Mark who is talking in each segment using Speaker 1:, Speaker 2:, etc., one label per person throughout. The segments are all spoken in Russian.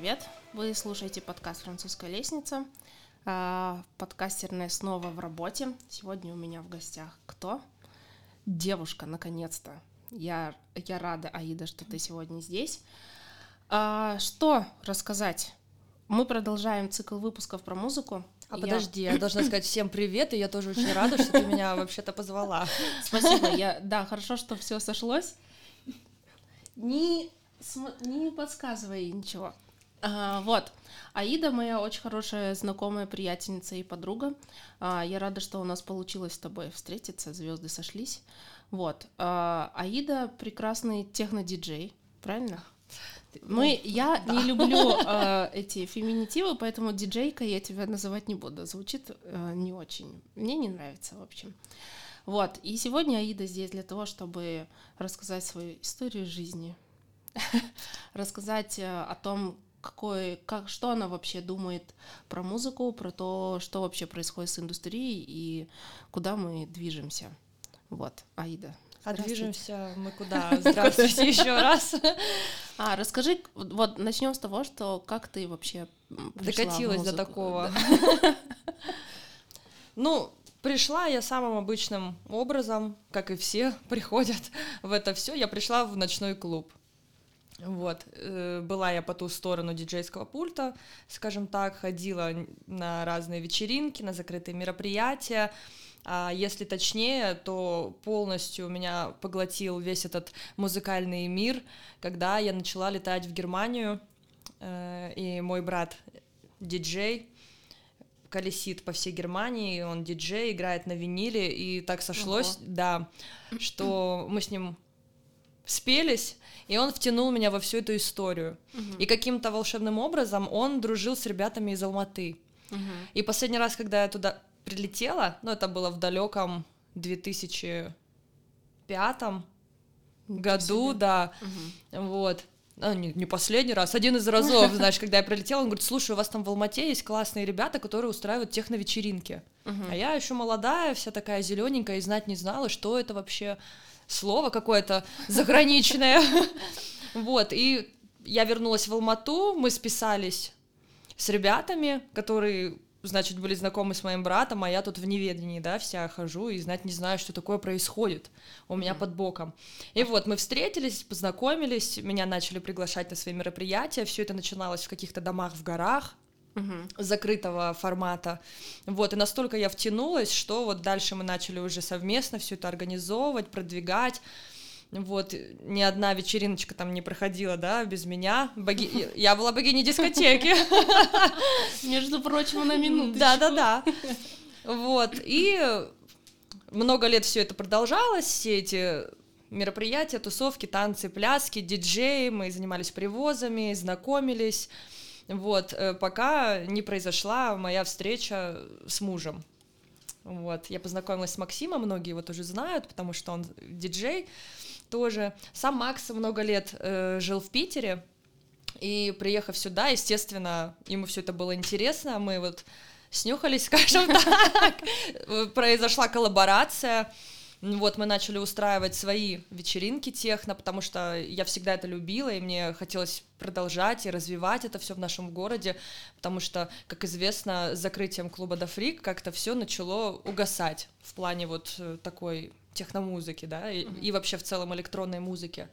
Speaker 1: Привет! Вы слушаете подкаст «Французская лестница». А, Подкастерная снова в работе. Сегодня у меня в гостях кто? Девушка, наконец-то. Я, я рада, Аида, что ты сегодня здесь. А, что рассказать? Мы продолжаем цикл выпусков про музыку.
Speaker 2: А
Speaker 1: Я-
Speaker 2: подожди, я должна сказать всем привет, и я тоже очень рада, что ты меня вообще-то позвала.
Speaker 1: Спасибо. Я, да, хорошо, что все сошлось. Не, см- не подсказывай ничего. А, вот. Аида моя очень хорошая знакомая, приятельница и подруга. А, я рада, что у нас получилось с тобой встретиться, звезды сошлись. Вот. А, Аида прекрасный техно-диджей, правильно? Мы, я не люблю э, эти феминитивы, поэтому диджейка я тебя называть не буду. Звучит э, не очень. Мне не нравится, в общем. Вот. И сегодня Аида здесь для того, чтобы рассказать свою историю жизни, рассказать э, о том, какой, как, что она вообще думает про музыку, про то, что вообще происходит с индустрией и куда мы движемся. Вот, Аида.
Speaker 2: А движемся мы куда? Здравствуйте еще раз.
Speaker 1: А, расскажи, вот начнем с того, что как ты вообще
Speaker 2: Докатилась до такого. Ну, пришла я самым обычным образом, как и все приходят в это все. Я пришла в ночной клуб. Вот, э, была я по ту сторону диджейского пульта, скажем так, ходила на разные вечеринки, на закрытые мероприятия. А если точнее, то полностью меня поглотил весь этот музыкальный мир, когда я начала летать в Германию, э, и мой брат диджей колесит по всей Германии, он диджей, играет на виниле, и так сошлось,
Speaker 1: Ого.
Speaker 2: да, что мы с ним спелись, и он втянул меня во всю эту историю.
Speaker 1: Мгм.
Speaker 2: И каким-то волшебным образом он дружил с ребятами из Алматы.
Speaker 1: Мгм.
Speaker 2: И последний раз, когда я туда прилетела, ну, это было в далеком 2005 году, да,
Speaker 1: Мгм.
Speaker 2: вот. А, не, не последний раз, один из разов, знаешь, когда я прилетела, он говорит, слушай, у вас там в Алмате есть классные ребята, которые устраивают техно-вечеринки.
Speaker 1: Мгм.
Speaker 2: А я еще молодая, вся такая зелененькая, и знать не знала, что это вообще слово какое-то заграничное. Вот, и я вернулась в Алмату, мы списались с ребятами, которые, значит, были знакомы с моим братом, а я тут в неведении, да, вся хожу и знать не знаю, что такое происходит у меня под боком. И вот мы встретились, познакомились, меня начали приглашать на свои мероприятия, все это начиналось в каких-то домах в горах,
Speaker 1: Мгм.
Speaker 2: закрытого формата. Вот, и настолько я втянулась, что вот дальше мы начали уже совместно все это организовывать, продвигать. Вот, ни одна вечериночка там не проходила, да, без меня. Боги... Я была богиней дискотеки.
Speaker 1: Между прочим, на минуту.
Speaker 2: Да, да, да. Вот, и много лет все это продолжалось, все эти мероприятия, тусовки, танцы, пляски, диджеи, мы занимались привозами, знакомились, вот, э, пока не произошла моя встреча с мужем. Вот, я познакомилась с Максимом, многие его тоже знают, потому что он диджей тоже. Сам Макс много лет э, жил в Питере, и приехав сюда, естественно, ему все это было интересно, мы вот снюхались, скажем так, Э, произошла коллаборация, вот, мы начали устраивать свои вечеринки техно, потому что я всегда это любила, и мне хотелось продолжать и развивать это все в нашем городе, потому что, как известно, с закрытием клуба «Да Фрик» как-то все начало угасать в плане вот э, такой техномузыки, да, и, и вообще в целом электронной музыки.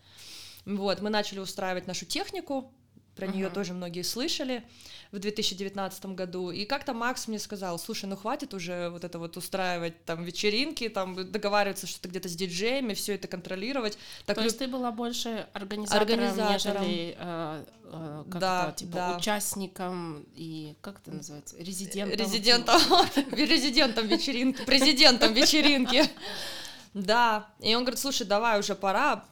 Speaker 2: Вот, мы начали устраивать нашу технику, про нее
Speaker 1: Мгм.
Speaker 2: тоже многие слышали в 2019 году. И как-то Макс мне сказал, слушай, ну хватит уже вот это вот устраивать там вечеринки, там договариваться что-то где-то с диджеями, все это контролировать. Так
Speaker 1: То
Speaker 2: лю-
Speaker 1: есть ты была больше организатором,
Speaker 2: Организатором.
Speaker 1: нежели э, э, как
Speaker 2: Да,
Speaker 1: типа
Speaker 2: да.
Speaker 1: участником и как это называется резидентом.
Speaker 2: резидентом, резидентом вечеринки, президентом вечеринки. Да, и он говорит, слушай, давай уже пора,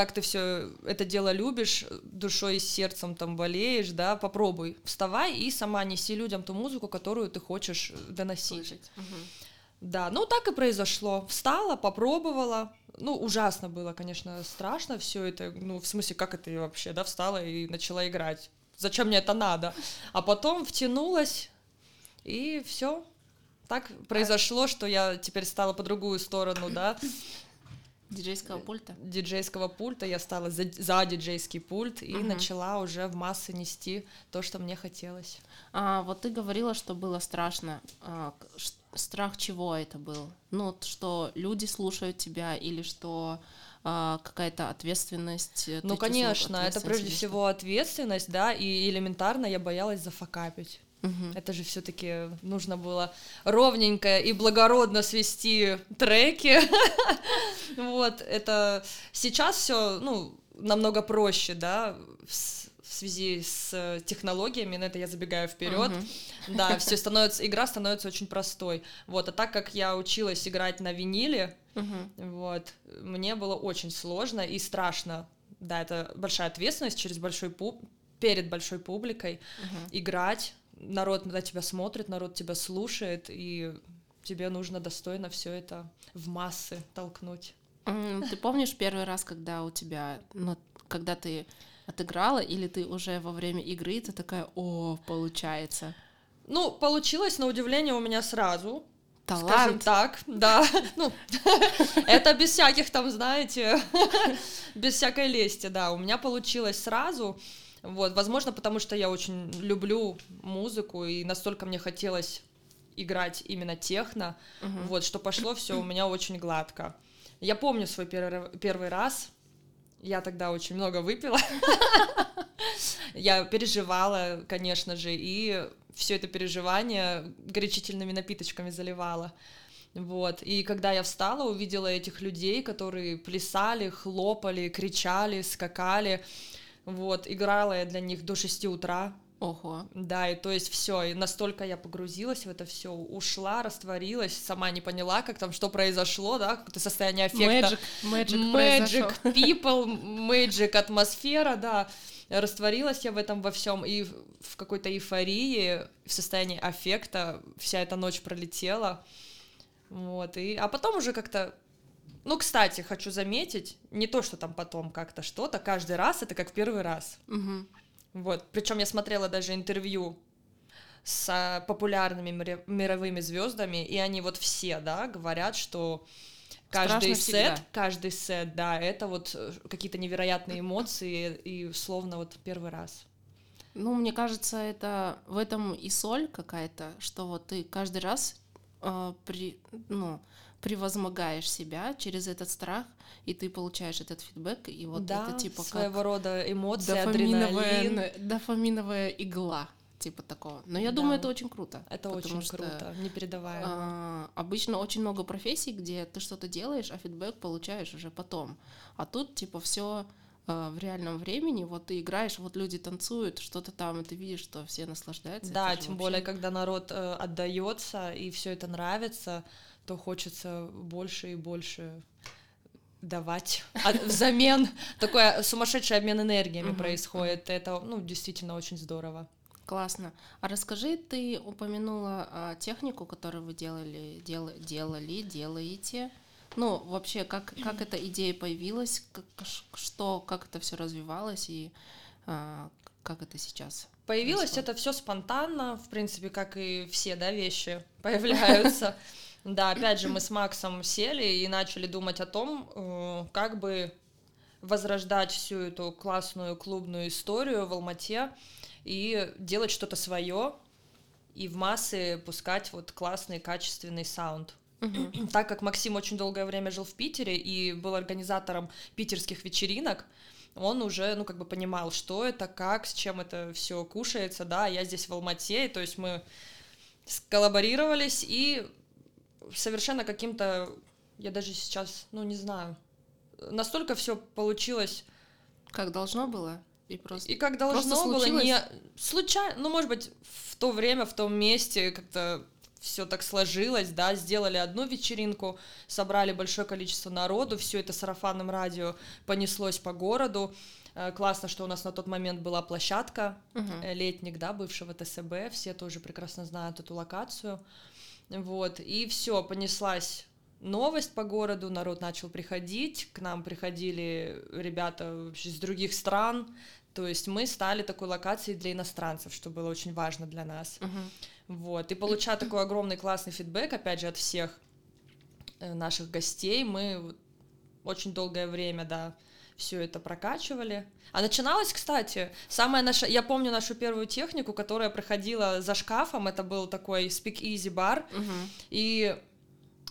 Speaker 2: так ты все это дело любишь, душой и сердцем там болеешь, да, попробуй, вставай и сама неси людям ту музыку, которую ты хочешь доносить.
Speaker 1: Слышать.
Speaker 2: Да, ну так и произошло. Встала, попробовала. Ну, ужасно было, конечно, страшно все это. Ну, в смысле, как это я вообще, да, встала и начала играть. Зачем мне это надо? А потом втянулась, и все. Так произошло, что я теперь стала по другую сторону, да,
Speaker 1: Диджейского пульта?
Speaker 2: Диджейского пульта я стала за, за диджейский пульт и
Speaker 1: Мгм.
Speaker 2: начала уже в массы нести то, что мне хотелось.
Speaker 1: А, вот ты говорила, что было страшно. А, страх чего это был? Ну, что люди слушают тебя или что а, какая-то ответственность? э,
Speaker 2: Ну, конечно, это прежде всего ответственность, да, и элементарно я боялась зафакапить.
Speaker 1: Мгм.
Speaker 2: Это же все-таки нужно было ровненько и благородно свести треки. Вот, это сейчас все, ну, намного проще, да, в связи с технологиями, на это я забегаю вперед. Да, все становится, игра становится очень простой. Вот, а так как я училась играть на виниле, вот, мне было очень сложно и страшно. Да, это большая ответственность через большой пуб... перед большой публикой
Speaker 1: Мгм.
Speaker 2: играть. Народ на тебя смотрит, народ тебя слушает, и тебе нужно достойно все это в массы толкнуть.
Speaker 1: Ты помнишь первый раз, когда у тебя, ну, когда ты отыграла, или ты уже во время игры, ты такая, о, получается.
Speaker 2: Ну, получилось, на удивление, у меня сразу. Скажем
Speaker 1: Талант.
Speaker 2: так, да. Ну, это без всяких там, знаете, без всякой лести, да. У меня получилось сразу. Вот, возможно, потому что я очень люблю музыку, и настолько мне хотелось играть именно техно,
Speaker 1: Мгм.
Speaker 2: вот, что пошло все у меня очень гладко. Я помню свой первый, первый раз, я тогда очень много выпила, я переживала, конечно же, и все это переживание горячительными напиточками заливала. Вот. И когда я встала, увидела этих людей, которые плясали, хлопали, кричали, скакали. Вот, играла я для них до 6 утра.
Speaker 1: Ого.
Speaker 2: Да, и то есть все, и настолько я погрузилась в это все, ушла, растворилась, сама не поняла, как там, что произошло, да, какое-то состояние аффекта.
Speaker 1: Magic, magic.
Speaker 2: Magic people, magic атмосфера, да. Растворилась я в этом во всем и в- в какой-то эйфории, в состоянии аффекта вся эта ночь пролетела. Вот, и... А потом уже как-то... Ну, кстати, хочу заметить, не то, что там потом как-то что-то, каждый раз это как в первый раз.
Speaker 1: Мгм.
Speaker 2: Вот, причем я смотрела даже интервью с а, популярными мировыми звездами, и они вот все, да, говорят, что каждый
Speaker 1: Страшно
Speaker 2: сет,
Speaker 1: всегда.
Speaker 2: каждый сет, да, это вот э, какие-то невероятные эмоции и словно вот первый раз.
Speaker 1: Ну, мне кажется, это в этом и соль какая-то, что вот ты каждый раз э, при, ну, превозмогаешь себя через этот страх, и ты получаешь этот фидбэк, и вот
Speaker 2: да,
Speaker 1: это типа
Speaker 2: своего
Speaker 1: как
Speaker 2: рода эмоции,
Speaker 1: дофаминовая,
Speaker 2: адреналин.
Speaker 1: дофаминовая игла, типа такого. Но я
Speaker 2: Да.
Speaker 1: думаю, это очень круто.
Speaker 2: Это очень
Speaker 1: что,
Speaker 2: круто, непередаваемо.
Speaker 1: а, обычно очень много профессий, где ты что-то делаешь, а фидбэк получаешь уже потом. А тут типа все в реальном времени, вот ты играешь, вот люди танцуют, что-то там, и ты видишь, что все наслаждаются.
Speaker 2: Да, тем
Speaker 1: вообще-
Speaker 2: более, когда народ э, отдается и все это нравится, то хочется больше и больше давать А взамен. Такой сумасшедший обмен энергиями происходит. Это, ну, действительно очень здорово.
Speaker 1: Классно. А расскажи, ты упомянула а, технику, которую вы делали, дел- делали, делаете. Ну, вообще, как, как эта идея появилась, как, что, как это все развивалось и а, как это сейчас?
Speaker 2: Появилось
Speaker 1: происходит?
Speaker 2: это все спонтанно, в принципе, как и все, да, вещи появляются. Да, опять же, мы с Максом сели и начали думать о том, э, как бы возрождать всю эту классную клубную историю в Алмате и делать что-то свое и в массы пускать вот классный качественный саунд. Так как Максим очень долгое время жил в Питере и был организатором питерских вечеринок, он уже, ну, как бы понимал, что это, как, с чем это все кушается, да, я здесь в Алмате, то есть мы сколлаборировались и совершенно каким-то, я даже сейчас, ну, не знаю, настолько все получилось
Speaker 1: Как должно было? И просто...
Speaker 2: и как должно
Speaker 1: Просто
Speaker 2: было,
Speaker 1: случилось?
Speaker 2: не случайно, ну, может быть, в то время, в том месте как-то все так сложилось, да, сделали одну вечеринку, собрали большое количество народу, все это сарафанным радио понеслось по городу. Э, Классно, что у нас на тот момент была площадка, э, летник, да, бывшего ТСБ, все тоже прекрасно знают эту локацию. Вот, и все, понеслась новость по городу, народ начал приходить, к нам приходили ребята вообще из других стран, то есть мы стали такой локацией для иностранцев, что было очень важно для нас.
Speaker 1: Мгм.
Speaker 2: Вот, и получая такой огромный классный фидбэк, опять же, от всех э, наших гостей, мы очень долгое время, да, все это прокачивали. А начиналось, кстати, самая наша, я помню нашу первую технику, которая проходила за шкафом, это был такой Speak Easy бар,
Speaker 1: Мгм.
Speaker 2: и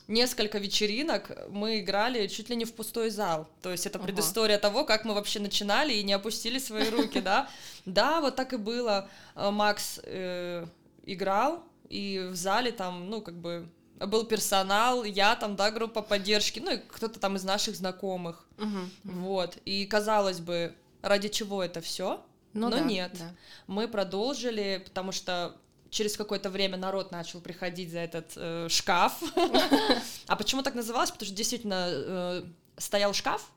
Speaker 2: несколько вечеринок мы играли чуть ли не в пустой зал. То есть это
Speaker 1: Ага.
Speaker 2: предыстория того, как мы вообще начинали и не опустили свои руки, да. Да, вот так и было. Э, Макс э, играл, и в зале там, ну, как бы был персонал, я там, да, группа поддержки, ну, и кто-то там из наших знакомых.
Speaker 1: Мгм.
Speaker 2: Вот. И казалось бы, ради чего это все?
Speaker 1: Ну
Speaker 2: Но
Speaker 1: да,
Speaker 2: нет.
Speaker 1: да.
Speaker 2: Мы продолжили, потому что через какое-то время народ начал приходить за этот э, шкаф. А почему так называлось? Потому что действительно э, стоял шкаф.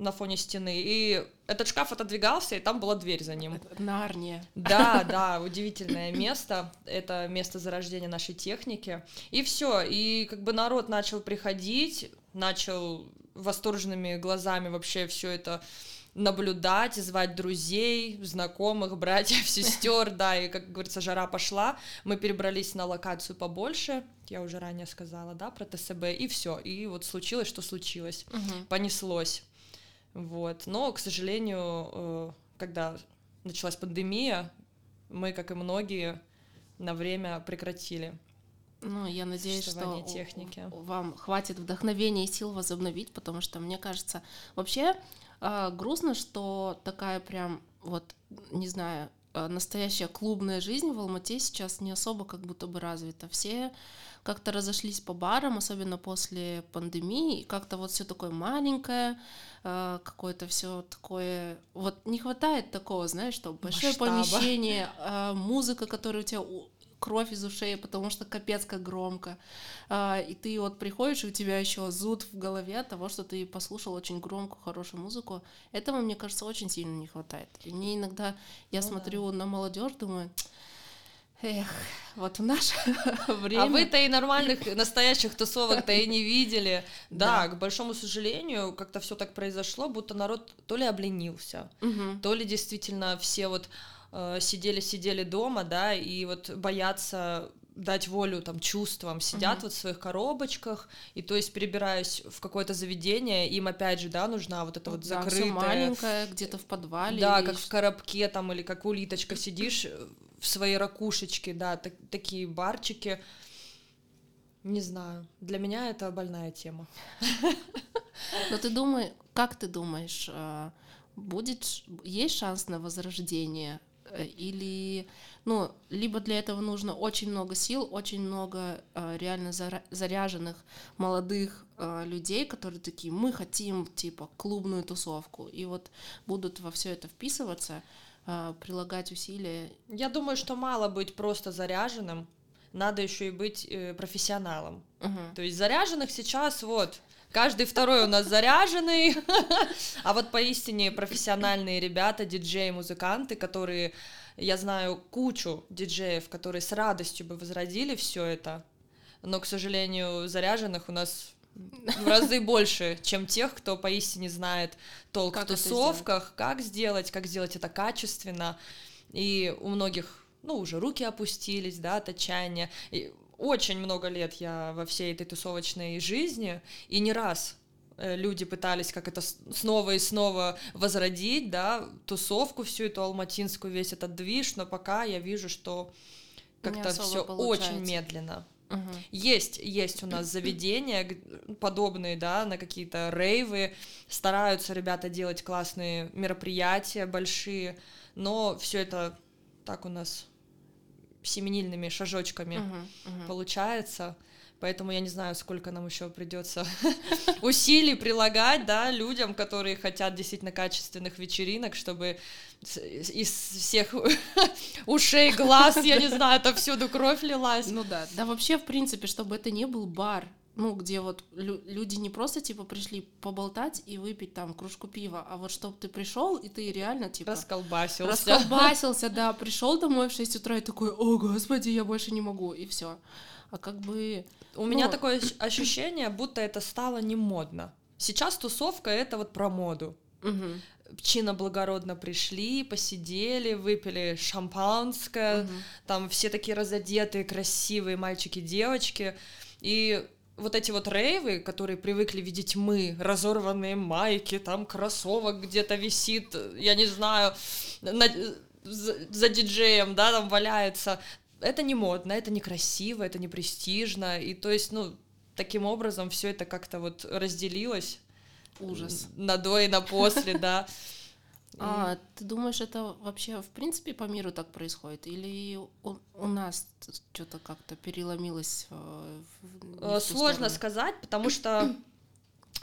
Speaker 2: На фоне стены, и этот шкаф отодвигался, и там была дверь за ним.
Speaker 1: Нарния.
Speaker 2: Да, да, удивительное место. Это место зарождения нашей техники. И все. И как бы народ начал приходить, начал восторженными глазами вообще все это наблюдать, звать друзей, знакомых, братьев, сестер, да, и, как говорится, жара пошла, мы перебрались на локацию побольше, я уже ранее сказала, да, про ТСБ, и все, и вот случилось, что случилось,
Speaker 1: Мгм.
Speaker 2: понеслось, вот, но, к сожалению, э, когда началась пандемия, мы, как и многие, на время прекратили.
Speaker 1: Ну, я надеюсь, что
Speaker 2: техники.
Speaker 1: вам хватит вдохновения и сил возобновить, потому что, мне кажется, вообще а, грустно, что такая прям, вот, не знаю, настоящая клубная жизнь в Алмате сейчас не особо как будто бы развита. Все как-то разошлись по барам, особенно после пандемии, и как-то вот все такое маленькое, а, какое-то все такое... Вот не хватает такого, знаешь, что большое
Speaker 2: Масштаба.
Speaker 1: помещение, а, музыка, которая у тебя кровь из ушей, потому что капец как громко. А, и ты вот приходишь, и у тебя еще зуд в голове от того, что ты послушал очень громкую, хорошую музыку. Этого, мне кажется, очень сильно не хватает. И мне иногда, я
Speaker 2: Ну да.
Speaker 1: смотрю на молодежь, думаю, эх, вот в наше время...
Speaker 2: А вы-то и нормальных настоящих тусовок-то и не видели. Да,
Speaker 1: Да.
Speaker 2: к большому сожалению, как-то все так произошло, будто народ то ли обленился,
Speaker 1: Мгм.
Speaker 2: то ли действительно все вот э, сидели-сидели дома, да, и вот боятся дать волю там чувствам, сидят
Speaker 1: Мгм.
Speaker 2: вот в своих коробочках, и то есть перебираясь в какое-то заведение, им опять же, да, нужна вот эта вот
Speaker 1: Да,
Speaker 2: закрытая...
Speaker 1: маленькое, где-то в подвале.
Speaker 2: Да, как в коробке там, или как улиточка сидишь э, в своей ракушечке, да, так- такие барчики. Не знаю, для меня это больная тема.
Speaker 1: Но ты думай, как ты думаешь, а, будет, есть шанс на возрождение? Э, Или, ну, либо для этого нужно очень много сил, очень много а, реально заряженных молодых людей, которые такие, мы хотим, типа, клубную тусовку, и вот будут во все это вписываться, прилагать усилия.
Speaker 2: Я думаю, что мало быть просто заряженным, надо еще и быть э, профессионалом.
Speaker 1: Мгм.
Speaker 2: То есть заряженных сейчас вот каждый второй у нас заряженный, а вот поистине профессиональные ребята, диджеи, музыканты, которые, я знаю кучу диджеев, которые с радостью бы возродили все это, но, к сожалению, заряженных у нас в разы больше, чем тех, кто поистине знает толк
Speaker 1: Как
Speaker 2: в тусовках, как сделать, как сделать это качественно. И у многих, ну, уже руки опустились, да, от отчаяния. И очень много лет я во всей этой тусовочной жизни, и не раз э, люди пытались как это снова и снова возродить, да, тусовку всю эту алматинскую, весь этот движ, но пока я вижу, что как-то все очень медленно.
Speaker 1: Мгм.
Speaker 2: Есть, есть у нас заведения подобные, да, на какие-то рейвы. Стараются ребята делать классные мероприятия большие, но все это так у нас семенильными шажочками
Speaker 1: Мгм. Мгм.
Speaker 2: получается. Поэтому я не знаю, сколько нам еще придется усилий прилагать, да, людям, которые хотят действительно качественных вечеринок, чтобы из всех ушей, глаз, я не знаю, это всюду кровь лилась.
Speaker 1: Ну да, да вообще, в принципе, чтобы это не был бар, ну, где вот лю- люди не просто, типа, пришли поболтать и выпить там кружку пива, а вот чтобы ты пришел и ты реально, типа,
Speaker 2: Расколбасился.
Speaker 1: расколбасился, да, пришел домой в 6 утра и такой, о, господи, я больше не могу, и все. А как бы...
Speaker 2: У меня
Speaker 1: Ну.
Speaker 2: такое ощ- ощущение, будто это стало не модно. Сейчас тусовка это вот про моду.
Speaker 1: мгм,
Speaker 2: Чинно благородно пришли, посидели, выпили шампанское,
Speaker 1: мгм.
Speaker 2: там все такие разодетые, красивые мальчики, девочки. И вот эти вот рейвы, которые привыкли видеть мы, разорванные майки, там кроссовок где-то висит, я не знаю, на, за, за диджеем, да, там валяется. Это не модно, это не красиво, это не престижно. И то есть, ну, таким образом все это как-то вот разделилось.
Speaker 1: Ужас.
Speaker 2: На до и на после, да.
Speaker 1: А ты думаешь, это вообще в принципе по миру так происходит? Или у, у нас что-то как-то переломилось?
Speaker 2: Э, в Сложно сторону? сказать, потому что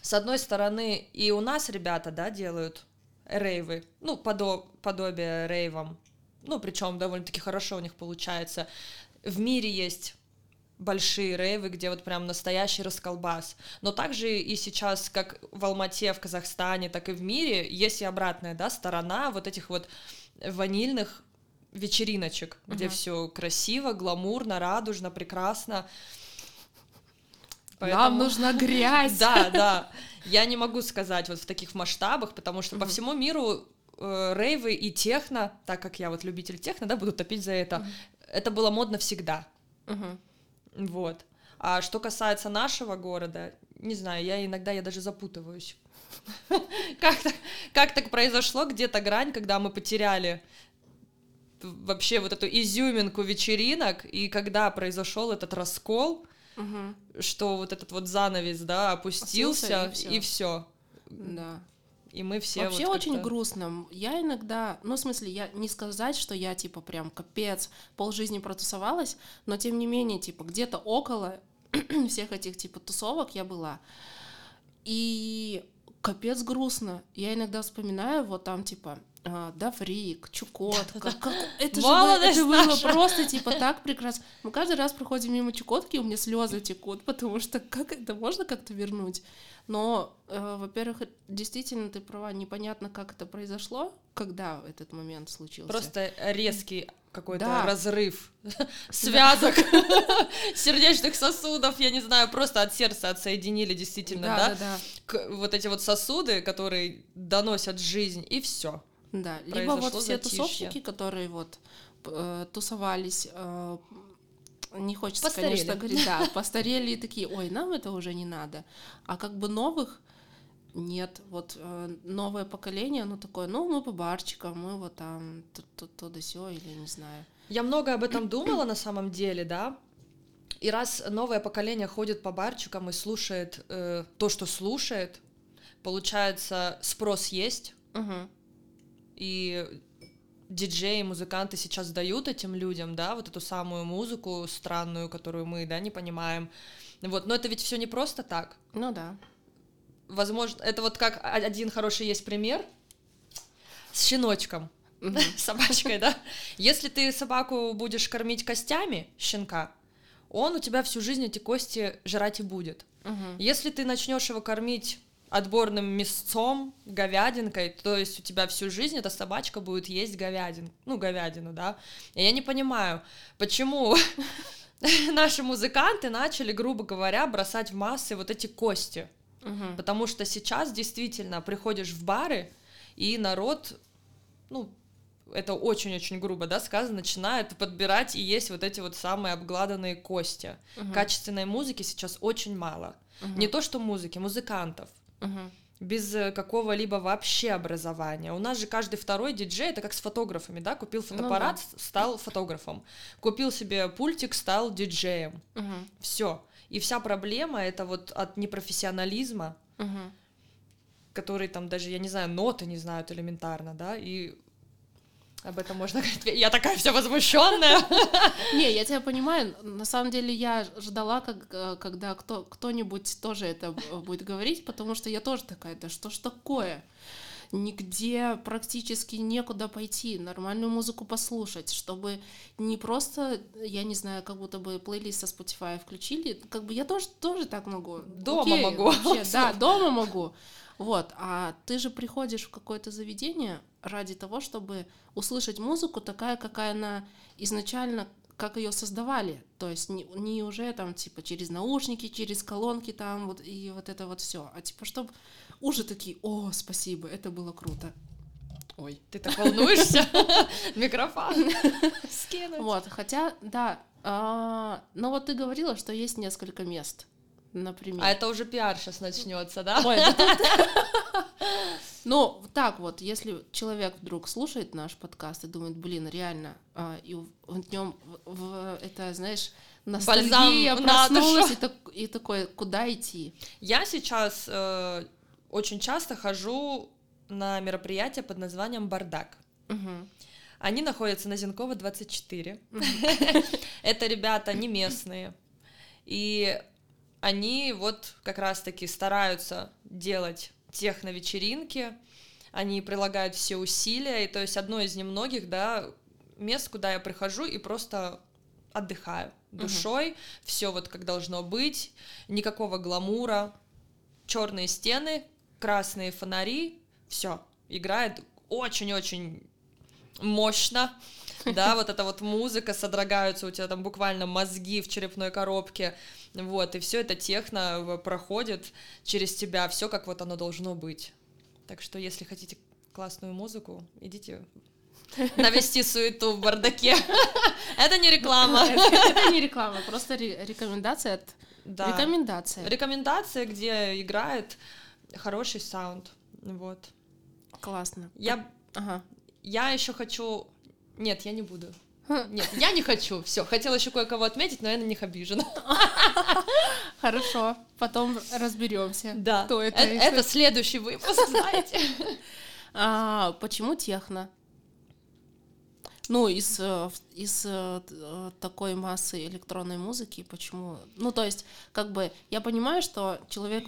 Speaker 2: с одной стороны и у нас ребята, да, делают рейвы, ну, подо подобие рейвам, ну, причем довольно-таки хорошо у них получается. В мире есть большие рейвы, где вот прям настоящий расколбас. Но также и сейчас, как в Алмате, в Казахстане, так и в мире, есть и обратная, да, сторона вот этих вот ванильных вечериночек, uh-huh. где все красиво, гламурно, радужно, прекрасно.
Speaker 1: Поэтому... Нам нужна грязь.
Speaker 2: Да, да. Я не могу сказать вот в таких масштабах, потому что по всему миру э, рейвы и техно, так как я вот любитель техно, да, буду топить за это, это было модно всегда. Вот. А что касается нашего города, не знаю, я иногда я даже запутываюсь. Как так, как так произошло, где-то грань, когда мы потеряли вообще вот эту изюминку вечеринок, и когда произошел этот раскол, угу. что вот этот вот занавес, да, опустился, и все.
Speaker 1: Да.
Speaker 2: И мы все
Speaker 1: Вообще вот очень грустно. Я иногда, ну, в смысле, я не сказать, что я, типа, прям капец, полжизни протусовалась, но тем не менее, типа, где-то около всех этих, типа, тусовок я была. И капец грустно. Я иногда вспоминаю, вот там, типа, а, да, фрик, Чукотка. Как, это же это было просто типа так прекрасно. Мы каждый раз проходим мимо Чукотки, у меня слезы текут, потому что как это можно как-то вернуть? Но, э, во-первых, действительно, ты права, непонятно, как это произошло, когда этот момент случился.
Speaker 2: Просто резкий какой-то да. разрыв связок сердечных сосудов, я не знаю, просто от сердца отсоединили действительно, да, да? да. вот эти вот сосуды, которые доносят жизнь, и все.
Speaker 1: Да, либо вот все затишье. тусовщики, которые вот э, тусовались, э, не хочется, постарели. конечно, говорить, да, постарели и такие, ой, нам это уже не надо. А как бы новых нет, вот э, новое поколение, оно такое, ну, мы по барчикам, мы вот там то да сё, или не знаю.
Speaker 2: Я много об этом думала на самом деле, да, и раз новое поколение ходит по барчикам и слушает э, то, что слушает, получается, спрос есть, угу. И диджеи, музыканты сейчас дают этим людям, да, вот эту самую музыку странную, которую мы, да, не понимаем. Вот, но это ведь все не просто так.
Speaker 1: Ну да.
Speaker 2: Возможно, это вот как один хороший есть пример с щеночком, mm собачкой, да. Если ты собаку будешь кормить костями щенка, он у тебя всю жизнь эти кости жрать и будет. Если ты начнешь его кормить отборным мясцом, говядинкой, то есть у тебя всю жизнь эта собачка будет есть говядин, ну, говядину, да. И я не понимаю, почему наши музыканты начали, грубо говоря, бросать в массы вот эти кости. Угу. Потому что сейчас действительно приходишь в бары, и народ, ну, это очень-очень грубо, да, сказано, начинает подбирать и есть вот эти вот самые обгладанные кости. Угу. Качественной музыки сейчас очень мало. Угу. Не то что музыки, музыкантов угу. без э, какого-либо вообще образования. У нас же каждый второй диджей это как с фотографами, да, купил ну фотоаппарат, ну, да. стал фотографом, купил себе пультик, стал диджеем. Угу. Все. И вся проблема это вот от непрофессионализма, угу. который там даже, я не знаю, ноты не знают элементарно, да, и об этом можно говорить. Я такая вся возмущенная.
Speaker 1: Не, я тебя понимаю. На самом деле я ждала, как, э, когда кто, кто-нибудь тоже это будет говорить, потому что я тоже такая, да что ж такое? Нигде практически некуда пойти, нормальную музыку послушать, чтобы не просто, я не знаю, как будто бы плейлист со Spotify включили, как бы я тоже, тоже так могу.
Speaker 2: Дома Окей, могу.
Speaker 1: Вообще, да, дома могу. Вот, а ты же приходишь в какое-то заведение ради того, чтобы услышать музыку такая, какая она изначально, как ее создавали. То есть не, не уже там типа через наушники, через колонки там вот и вот это вот все, а типа чтобы уже такие, о, спасибо, это было круто.
Speaker 2: Ой, ты так волнуешься? Микрофон
Speaker 1: скинуть. Вот, хотя, да, а, но вот ты говорила, что есть несколько мест например.
Speaker 2: А это уже пиар сейчас начнется, да?
Speaker 1: Ой, Ну, так вот, если человек вдруг слушает наш подкаст и думает, блин, реально, а, и в нем в- в- это, знаешь, ностальгия
Speaker 2: Бальзам
Speaker 1: проснулась, и, так- и такой, куда идти?
Speaker 2: Я сейчас э, очень часто хожу на мероприятия под названием «Бардак».
Speaker 1: Мгм.
Speaker 2: Они находятся на Зенкова 24. Это ребята не местные. И они вот как раз-таки стараются делать техно-вечеринки, они прилагают все усилия, и то есть одно из немногих, да, мест, куда я прихожу и просто отдыхаю душой, все вот как должно быть, никакого гламура, черные стены, красные фонари, все, играет очень-очень мощно, да, вот эта вот музыка, содрогаются у тебя там буквально мозги в черепной коробке, вот, и все это техно в- проходит через тебя, все как вот оно должно быть. Так что, если хотите классную музыку, идите навести суету в бардаке. Это не реклама.
Speaker 1: Это не реклама, просто ре- рекомендация от...
Speaker 2: Да.
Speaker 1: Рекомендация.
Speaker 2: Рекомендация, где играет хороший саунд. Вот.
Speaker 1: Классно.
Speaker 2: Я,
Speaker 1: Ага.
Speaker 2: я еще хочу. Нет, я не буду. Нет, я не хочу. Все, хотела еще кое-кого отметить, но я на них обижена.
Speaker 1: Хорошо, потом разберемся.
Speaker 2: Да.
Speaker 1: Кто это?
Speaker 2: Э- Это следующий выпуск, знаете.
Speaker 1: А, почему техно? Ну, из, э, из э, э, такой массы электронной музыки, почему? Ну, то есть, как бы, я понимаю, что человек,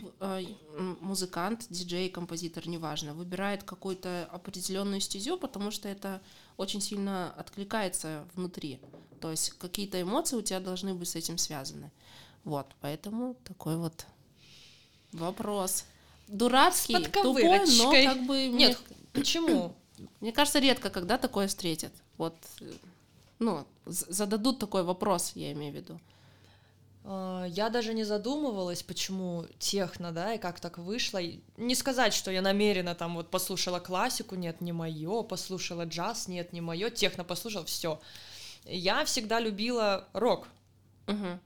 Speaker 1: музыкант, диджей, композитор, неважно, выбирает какую-то определенную стезю, потому что это очень сильно откликается внутри. То есть, какие-то эмоции у тебя должны быть с этим связаны. Вот, поэтому такой вот вопрос. Дурацкий, тупой, но как бы... мне
Speaker 2: Нет, почему?
Speaker 1: мне кажется, редко, когда такое встретят. Вот, э, ну, зададут такой вопрос, я имею в виду.
Speaker 2: А, Я даже не задумывалась, почему техно, да, и как так вышло. Не сказать, что я намеренно там вот послушала классику, нет, не мое, послушала джаз, нет, не мое, техно послушала, все. Я всегда любила рок.
Speaker 1: Мгм.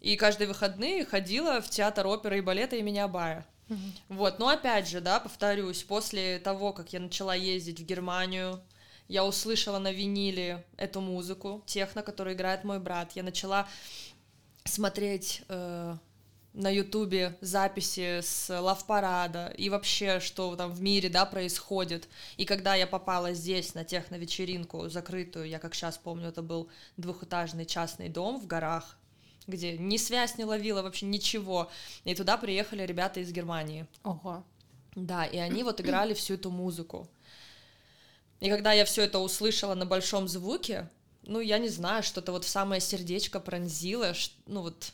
Speaker 2: И каждые выходные ходила в театр оперы и балета имени Абая.
Speaker 1: Мгм.
Speaker 2: Вот, но опять же, да, повторюсь, после того, как я начала ездить в Германию, я услышала на виниле эту музыку, техно, которую играет мой брат. Я начала смотреть э, на Ютубе записи с лав-парада и вообще, что там в мире, да, происходит. И когда я попала здесь на техно-вечеринку закрытую, я как сейчас помню, это был двухэтажный частный дом в горах, где ни связь не ловила вообще ничего. И туда приехали ребята из Германии.
Speaker 1: Ого.
Speaker 2: Да, и они вот играли всю эту музыку. И когда я все это услышала на большом звуке, ну, я не знаю, что-то вот в самое сердечко пронзило, ну вот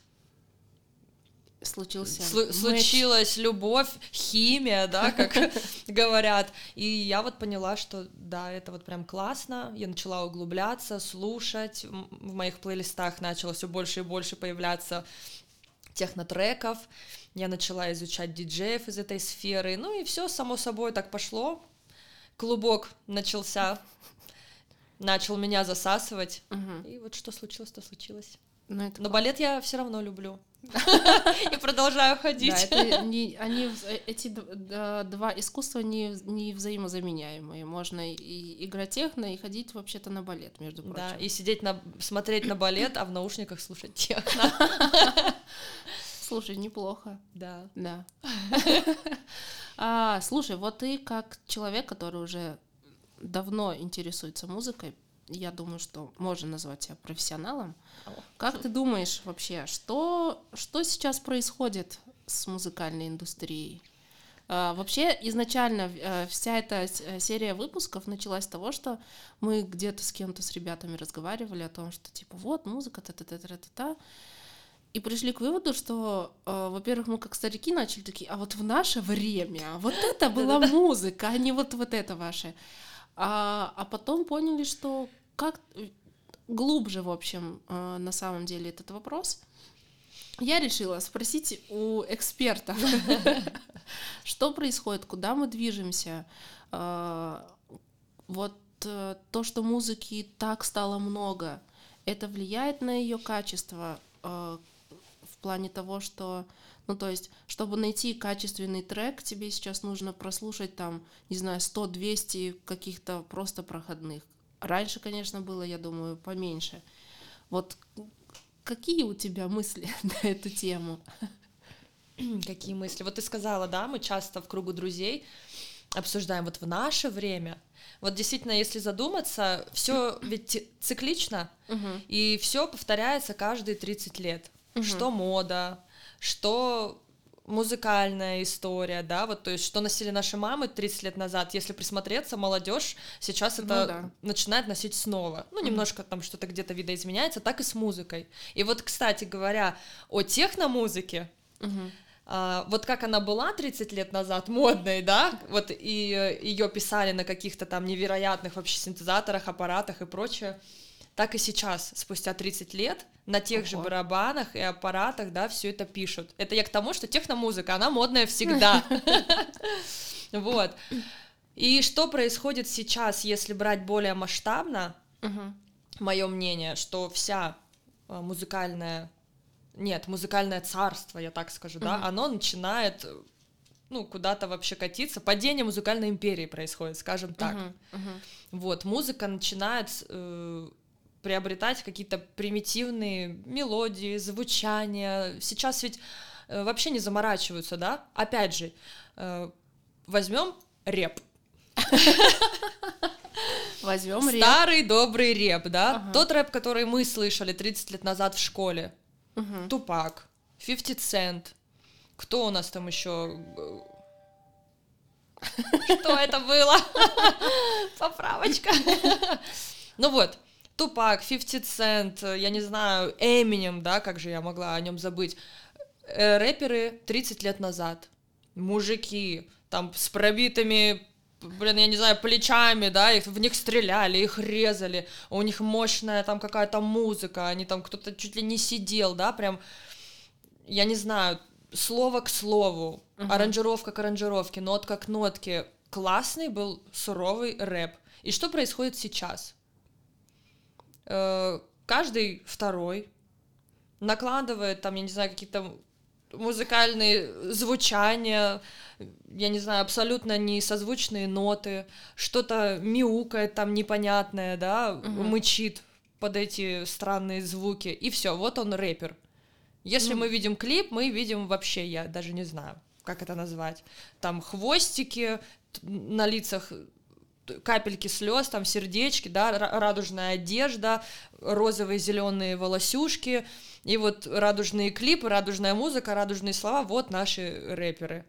Speaker 1: Случился
Speaker 2: слу- случилась любовь, химия, да, как говорят. И я вот поняла, что да, это вот прям классно. Я начала углубляться, слушать. В моих плейлистах начало все больше и больше появляться технотреков. Я начала изучать диджеев из этой сферы. Ну и все само собой так пошло. Клубок начался, начал меня засасывать.
Speaker 1: Мгм.
Speaker 2: И вот что случилось, то случилось.
Speaker 1: Ну, это
Speaker 2: Но балет я все равно люблю. И продолжаю ходить.
Speaker 1: Они, э, эти два искусства не взаимозаменяемые. Можно и играть техно, и ходить вообще-то на балет, между прочим.
Speaker 2: Да, и сидеть на смотреть на балет, а в наушниках слушать техно.
Speaker 1: Слушай, неплохо.
Speaker 2: Да.
Speaker 1: Да. А, слушай, вот ты как человек, который уже давно интересуется музыкой, я думаю, что можно назвать себя профессионалом. Как ты думаешь вообще, что, что сейчас происходит с музыкальной индустрией? А, вообще, изначально э, вся эта э, серия выпусков началась с того, что мы где-то с кем-то, с ребятами разговаривали о том, что типа вот музыка, та-та-та-та-та-та. И пришли к выводу, что, э, во-первых, мы как старики начали такие, а вот в наше время вот это была музыка, а не вот, вот это ваше. А, а потом поняли, что как э, глубже, в общем, э, на самом деле этот вопрос. Я решила спросить у экспертов, что происходит, куда мы движемся. Э, Вот э, то, что музыки так стало много, это влияет на ее качество э, в плане того, что Ну, то есть, чтобы найти качественный трек, тебе сейчас нужно прослушать там, не знаю, 100-200 каких-то просто проходных. Раньше, конечно, было, я думаю, поменьше. Вот какие у тебя мысли на эту тему?
Speaker 2: Какие мысли? Вот ты сказала, да, мы часто в кругу друзей обсуждаем вот в наше время. Вот действительно, если задуматься, все ведь циклично, угу. и все повторяется каждые 30 лет. Угу. Что мода, что музыкальная история, да, вот, то есть, что носили наши мамы 30 лет назад, если присмотреться, молодежь сейчас это ну, да. начинает носить снова. Ну, немножко там что-то где-то видоизменяется, так и с музыкой. И вот, кстати говоря, о техномузыке, угу. а, вот как она была 30 лет назад, модной, да, вот, и ее писали на каких-то там невероятных вообще синтезаторах, аппаратах и прочее, так и сейчас, спустя 30 лет, на тех Ого. же барабанах и аппаратах, да, все это пишут. Это я к тому, что техномузыка, она модная всегда. Вот. И что происходит сейчас, если брать более масштабно, мое мнение, что вся а, музыкальная, нет, музыкальное царство, я так скажу, да, оно начинает ну, куда-то вообще катиться. Падение музыкальной империи происходит, скажем так. Uh-huh, uh-huh. Вот, музыка начинает э, приобретать какие-то примитивные мелодии, звучания. Сейчас ведь э, вообще не заморачиваются, да? Опять же, э, возьмем реп.
Speaker 1: Возьмем
Speaker 2: реп. Старый добрый реп, да? Ага. Тот рэп, который мы слышали 30 лет назад в школе. Угу. Тупак, 50 Cent. Кто у нас там еще? Что это было? Поправочка. Ну вот, Тупак, 50 Cent, я не знаю, Эминем, да, как же я могла о нем забыть. Э, рэперы 30 лет назад, мужики, там с пробитыми блин, я не знаю, плечами, да, их, в них стреляли, их резали, у них мощная там какая-то музыка, они там кто-то чуть ли не сидел, да, прям, я не знаю, слово к слову, uh-huh. аранжировка к аранжировке, нотка к нотке, классный был суровый рэп. И что происходит сейчас? Э, каждый второй накладывает там, я не знаю, какие-то музыкальные звучания, я не знаю, абсолютно несозвучные ноты, что-то мяукает там непонятное, да, угу. мычит под эти странные звуки, и все, вот он рэпер. Если ну... мы видим клип, мы видим вообще, я даже не знаю, как это назвать, там хвостики на лицах капельки слез, там сердечки, да, радужная одежда, розовые зеленые волосюшки, и вот радужные клипы, радужная музыка, радужные слова, вот наши рэперы.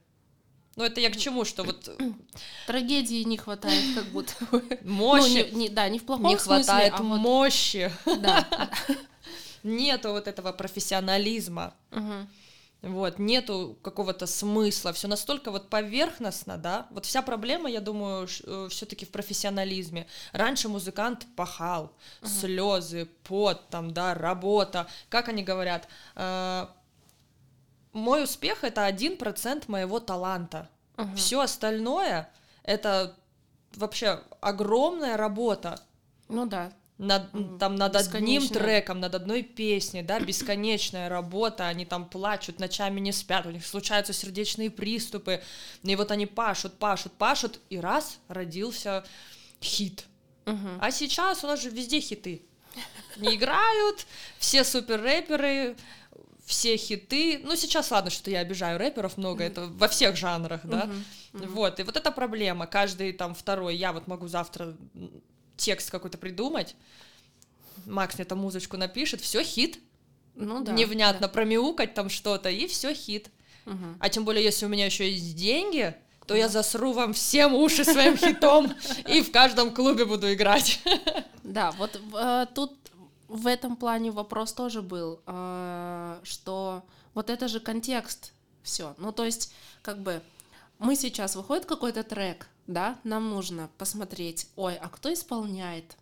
Speaker 2: Ну, это я к чему, что вот...
Speaker 1: Трагедии не хватает, как будто
Speaker 2: Мощи.
Speaker 1: Ну, не, да, не в плохом
Speaker 2: Не
Speaker 1: смысле,
Speaker 2: хватает а мощи. Да. Нету вот этого профессионализма. Угу вот, нету какого-то смысла, все настолько вот поверхностно, да, вот вся проблема, я думаю, э, все-таки в профессионализме. Раньше музыкант пахал, uh-huh. слезы, пот, там, да, работа, как они говорят, э, мой успех это один процент моего таланта, uh-huh. все остальное это вообще огромная работа.
Speaker 1: Ну да
Speaker 2: над, там над одним треком, над одной песней, да, бесконечная работа, они там плачут, ночами не спят, у них случаются сердечные приступы, и вот они пашут, пашут, пашут, и раз родился хит. Угу. А сейчас у нас же везде хиты. Не играют, все супер рэперы, все хиты. Ну, сейчас, ладно, что я обижаю рэперов много, это во всех жанрах, да. Вот, и вот эта проблема. Каждый там второй, я вот могу завтра текст какой-то придумать, Макс мне там музычку напишет, все хит. Ну да. Невнятно да. промяукать там что-то, и все хит. Угу. А тем более, если у меня еще есть деньги, то я засру вам всем уши своим хитом и в каждом клубе буду играть.
Speaker 1: Да, вот э, тут в этом плане вопрос тоже был, э, что вот это же контекст, все. Ну, то есть, как бы, мы сейчас выходит какой-то трек, да, нам нужно посмотреть, ой, а кто исполняет,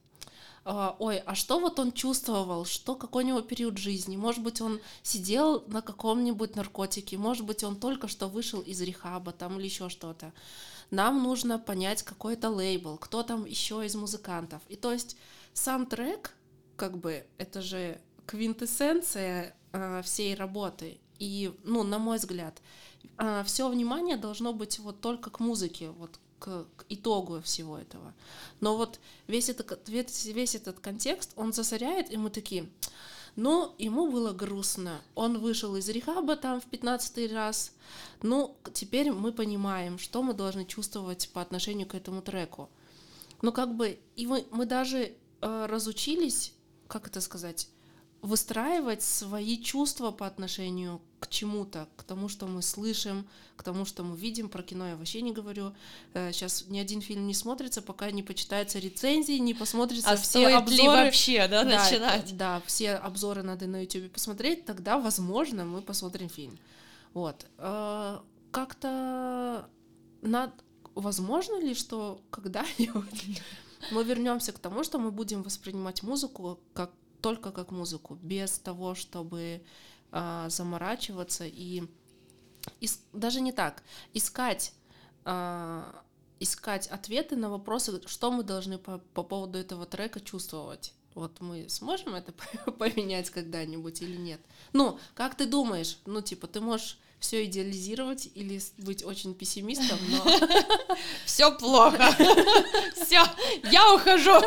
Speaker 1: а, ой, а что вот он чувствовал, что какой у него период жизни, может быть, он сидел на каком-нибудь наркотике, может быть, он только что вышел из рехаба там или еще что-то. Нам нужно понять какой-то лейбл, кто там еще из музыкантов. И то есть сам трек, как бы, это же квинтэссенция э, всей работы. И, ну, на мой взгляд, а, все внимание должно быть вот только к музыке, вот к, к итогу всего этого. Но вот весь этот, весь, весь этот контекст, он засоряет, и мы такие, ну, ему было грустно. Он вышел из рехаба там в 15 раз. Ну, теперь мы понимаем, что мы должны чувствовать по отношению к этому треку. Ну, как бы, и мы, мы даже э, разучились, как это сказать, выстраивать свои чувства по отношению к чему-то, к тому, что мы слышим, к тому, что мы видим. Про кино я вообще не говорю. Сейчас э, ни один фильм не смотрится, пока не почитается рецензии, не посмотрится
Speaker 2: а
Speaker 1: все обзоры. Ли
Speaker 2: вообще, да, да, начинать?
Speaker 1: Да, все обзоры надо на YouTube посмотреть, тогда, возможно, мы посмотрим фильм. Вот. Э, как-то над... возможно ли, что когда-нибудь мы вернемся к тому, что мы будем воспринимать музыку как только как музыку, без того, чтобы а, заморачиваться и ис- даже не так, искать а, искать ответы на вопросы, что мы должны по, по поводу этого трека чувствовать. Вот мы сможем это поменять когда-нибудь или нет? Ну, как ты думаешь? Ну, типа, ты можешь все идеализировать или быть очень пессимистом, но
Speaker 2: все плохо. Все, я ухожу.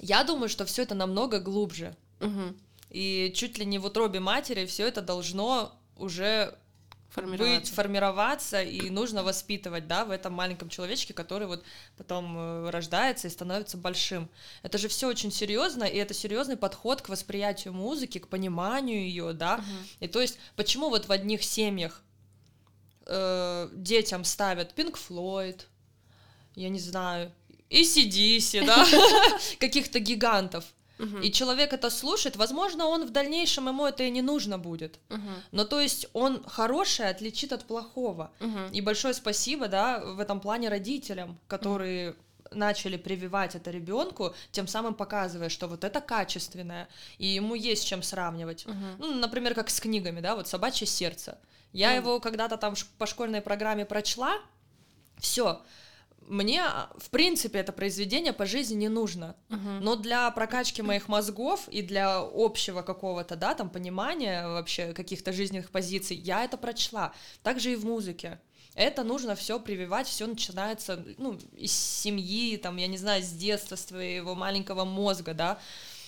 Speaker 2: Я думаю, что все это намного глубже.
Speaker 1: Угу.
Speaker 2: И чуть ли не в утробе матери все это должно уже быть, формироваться, и нужно воспитывать, да, в этом маленьком человечке, который вот потом э, рождается и становится большим. Это же все очень серьезно, и это серьезный подход к восприятию музыки, к пониманию ее, да.
Speaker 1: Угу.
Speaker 2: И то есть, почему вот в одних семьях э, детям ставят Pink Floyd, я не знаю, и ACDC, да, каких-то гигантов. И человек это слушает, возможно, он в дальнейшем ему это и не нужно будет. Но то есть он хорошее отличит от плохого. И большое спасибо, да, в этом плане родителям, которые начали прививать это ребенку, тем самым показывая, что вот это качественное, и ему есть чем сравнивать. Ну, например, как с книгами, да, вот «Собачье сердце». Я его когда-то там по школьной программе прочла, все, мне, в принципе, это произведение по жизни не нужно.
Speaker 1: Uh-huh.
Speaker 2: Но для прокачки моих мозгов и для общего какого-то, да, там, понимания вообще каких-то жизненных позиций, я это прочла. Также и в музыке. Это нужно все прививать, все начинается, ну, из семьи, там, я не знаю, с детства, с твоего маленького мозга, да.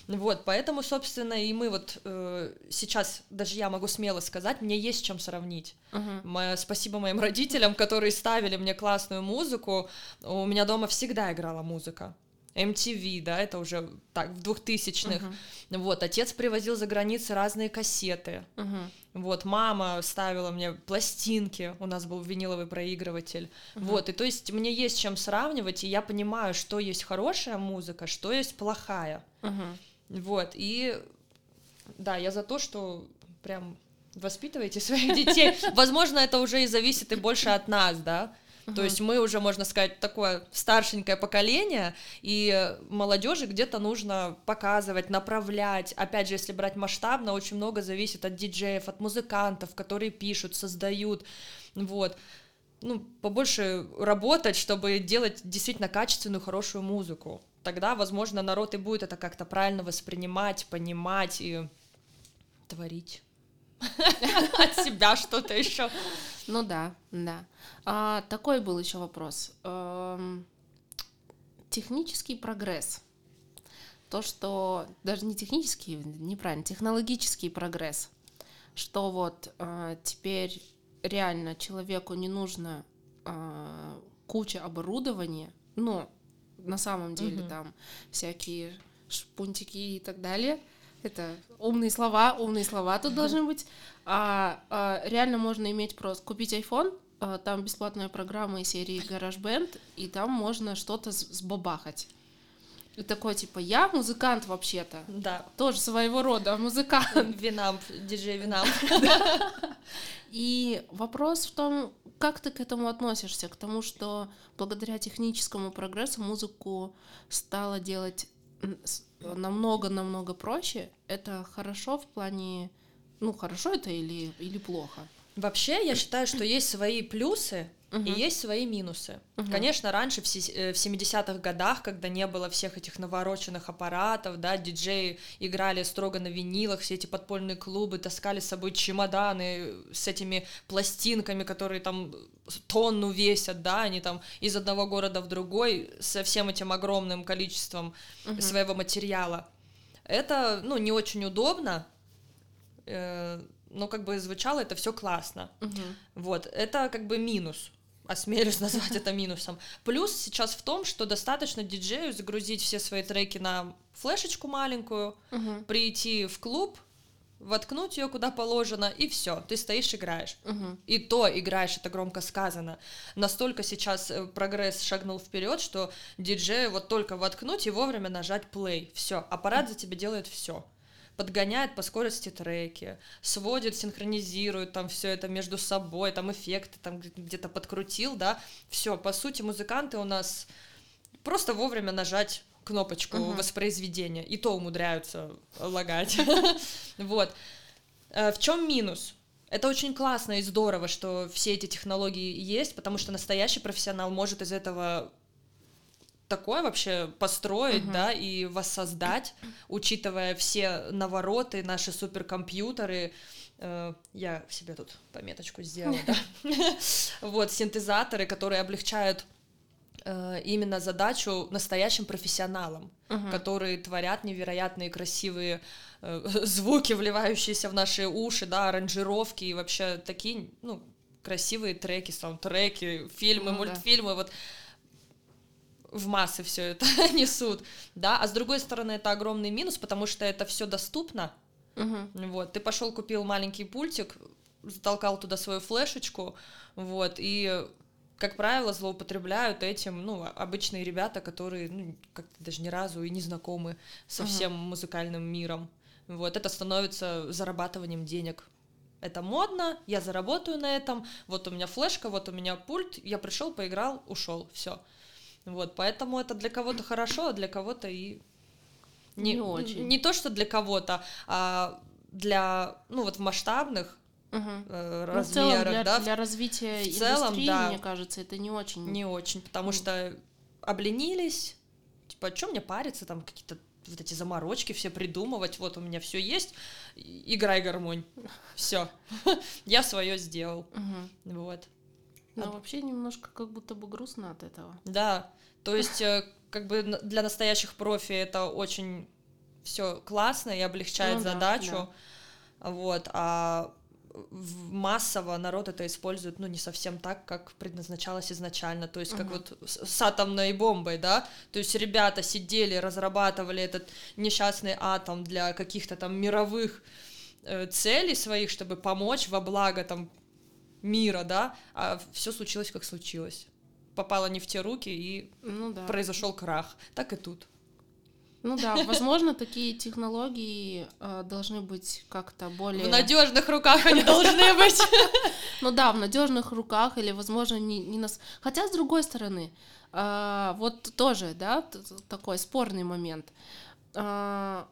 Speaker 2: Вот, поэтому, собственно, и мы вот э, сейчас, даже я могу смело сказать, мне есть чем сравнить.
Speaker 1: Uh-huh.
Speaker 2: Моя, спасибо моим родителям, которые ставили мне классную музыку. У меня дома всегда играла музыка. MTV, да, это уже так, в двухтысячных. Uh-huh. Вот, отец привозил за границы разные кассеты.
Speaker 1: Uh-huh.
Speaker 2: Вот, мама ставила мне пластинки, у нас был виниловый проигрыватель. Uh-huh. Вот, и то есть мне есть чем сравнивать, и я понимаю, что есть хорошая музыка, что есть плохая.
Speaker 1: Uh-huh.
Speaker 2: Вот, и да, я за то, что прям воспитывайте своих детей. Возможно, это уже и зависит и больше от нас, да. Uh-huh. То есть мы уже, можно сказать, такое старшенькое поколение, и молодежи где-то нужно показывать, направлять. Опять же, если брать масштабно, очень много зависит от диджеев, от музыкантов, которые пишут, создают. Вот. Ну, побольше работать, чтобы делать действительно качественную, хорошую музыку тогда, возможно, народ и будет это как-то правильно воспринимать, понимать и творить от себя что-то еще.
Speaker 1: Ну да, да. А, такой был еще вопрос. Эм, технический прогресс. То, что даже не технический, неправильно, технологический прогресс. Что вот э, теперь реально человеку не нужно э, куча оборудования, но на самом деле, угу. там всякие шпунтики и так далее. Это умные слова, умные слова тут должны быть. А, а реально можно иметь просто купить iPhone, а, там бесплатная программа из серии GarageBand, и там можно что-то сбабахать. И такой, типа, я музыкант вообще-то.
Speaker 2: Да.
Speaker 1: Тоже своего рода музыкант.
Speaker 2: Винамп, диджей Винамп.
Speaker 1: И вопрос в том, как ты к этому относишься, к тому, что благодаря техническому прогрессу музыку стало делать намного-намного проще. Это хорошо в плане, ну, хорошо это или, или плохо?
Speaker 2: Вообще, я считаю, что есть свои плюсы и есть свои минусы.
Speaker 1: Мгм.
Speaker 2: Конечно, раньше в се- э, в 70-х годах, когда не было всех этих навороченных аппаратов, да, диджеи играли строго на винилах, все эти подпольные клубы таскали с собой чемоданы с этими пластинками, которые там тонну весят, да, они там из одного города в другой со всем этим огромным количеством
Speaker 1: Мгм.
Speaker 2: своего материала. Это, ну, не очень удобно, э, но как бы звучало это все классно.
Speaker 1: Мгм.
Speaker 2: Вот, это как бы минус. Осмелюсь назвать это минусом. Плюс сейчас в том, что достаточно диджею загрузить все свои треки на флешечку маленькую,
Speaker 1: Мгм.
Speaker 2: прийти в клуб, воткнуть ее куда положено, и все, ты стоишь, играешь.
Speaker 1: Мгм.
Speaker 2: И то играешь, это громко сказано. Настолько сейчас э, прогресс шагнул вперед, что диджею вот только воткнуть и вовремя нажать play. Все, аппарат за тебя делает все. Подгоняет по скорости треки, сводит, синхронизирует там все это между собой, там эффекты там где- где-то подкрутил, да. Все, по сути, музыканты у нас просто вовремя нажать кнопочку
Speaker 1: Мгм.
Speaker 2: воспроизведения, и то умудряются лагать. Вот. Э, В чем минус? Это очень классно и здорово, что все эти технологии есть, потому что настоящий профессионал может из этого такое вообще построить,
Speaker 1: Мгм.
Speaker 2: да, и воссоздать, учитывая все навороты, наши суперкомпьютеры. Э, Я себе тут пометочку сделала, да. Вот, синтезаторы, которые облегчают э, именно задачу настоящим профессионалам которые творят невероятные красивые э, звуки, вливающиеся в наши уши, да, аранжировки и вообще такие, ну, красивые треки, саундтреки, фильмы,
Speaker 1: Ну да.
Speaker 2: мультфильмы, вот в массы все это несут, да, а с другой стороны это огромный минус, потому что это все доступно,
Speaker 1: Мгм.
Speaker 2: вот, ты пошел купил маленький пультик, затолкал туда свою флешечку, вот, и как правило, злоупотребляют этим, ну, обычные ребята, которые, ну, как-то даже ни разу и не знакомы со всем музыкальным миром. Вот, это становится зарабатыванием денег. Это модно, я заработаю на этом, вот у меня флешка, вот у меня пульт, я пришел, поиграл, ушел, все. Вот, поэтому это для кого-то хорошо, а для кого-то и
Speaker 1: Не очень.
Speaker 2: Не то, что для кого-то, а для, ну вот в масштабных
Speaker 1: Мгм.
Speaker 2: э,
Speaker 1: Ну, в целом,
Speaker 2: размерах,
Speaker 1: для,
Speaker 2: да,
Speaker 1: для развития
Speaker 2: в целом,
Speaker 1: индустрии,
Speaker 2: да.
Speaker 1: мне кажется, это не очень.
Speaker 2: не очень, потому что обленились, типа, о чем мне париться, там какие-то вот эти заморочки все придумывать, вот у меня все есть, играй гармонь, все, я свое сделал, вот,
Speaker 1: Но
Speaker 2: А-
Speaker 1: вообще немножко как будто бы грустно от этого.
Speaker 2: да, то есть э, как бы для настоящих профи это очень все классно и облегчает
Speaker 1: Ну да,
Speaker 2: задачу, вот, а массово народ это использует, ну, не совсем так, как предназначалось изначально, то есть как
Speaker 1: Мгм.
Speaker 2: вот с, с атомной бомбой, да, то есть ребята сидели, разрабатывали этот несчастный атом для каких-то там мировых э, целей своих, чтобы помочь во благо там мира, да, а все случилось, как случилось. Попало не в те руки, и
Speaker 1: Ну да.
Speaker 2: произошел крах. Так и тут.
Speaker 1: Ну да, возможно, такие технологии э, должны быть как-то более.
Speaker 2: В надежных руках они должны быть.
Speaker 1: Ну да, в надежных руках или, возможно, не, не нас. Хотя, с другой стороны, а, вот тоже, да, такой спорный момент. М-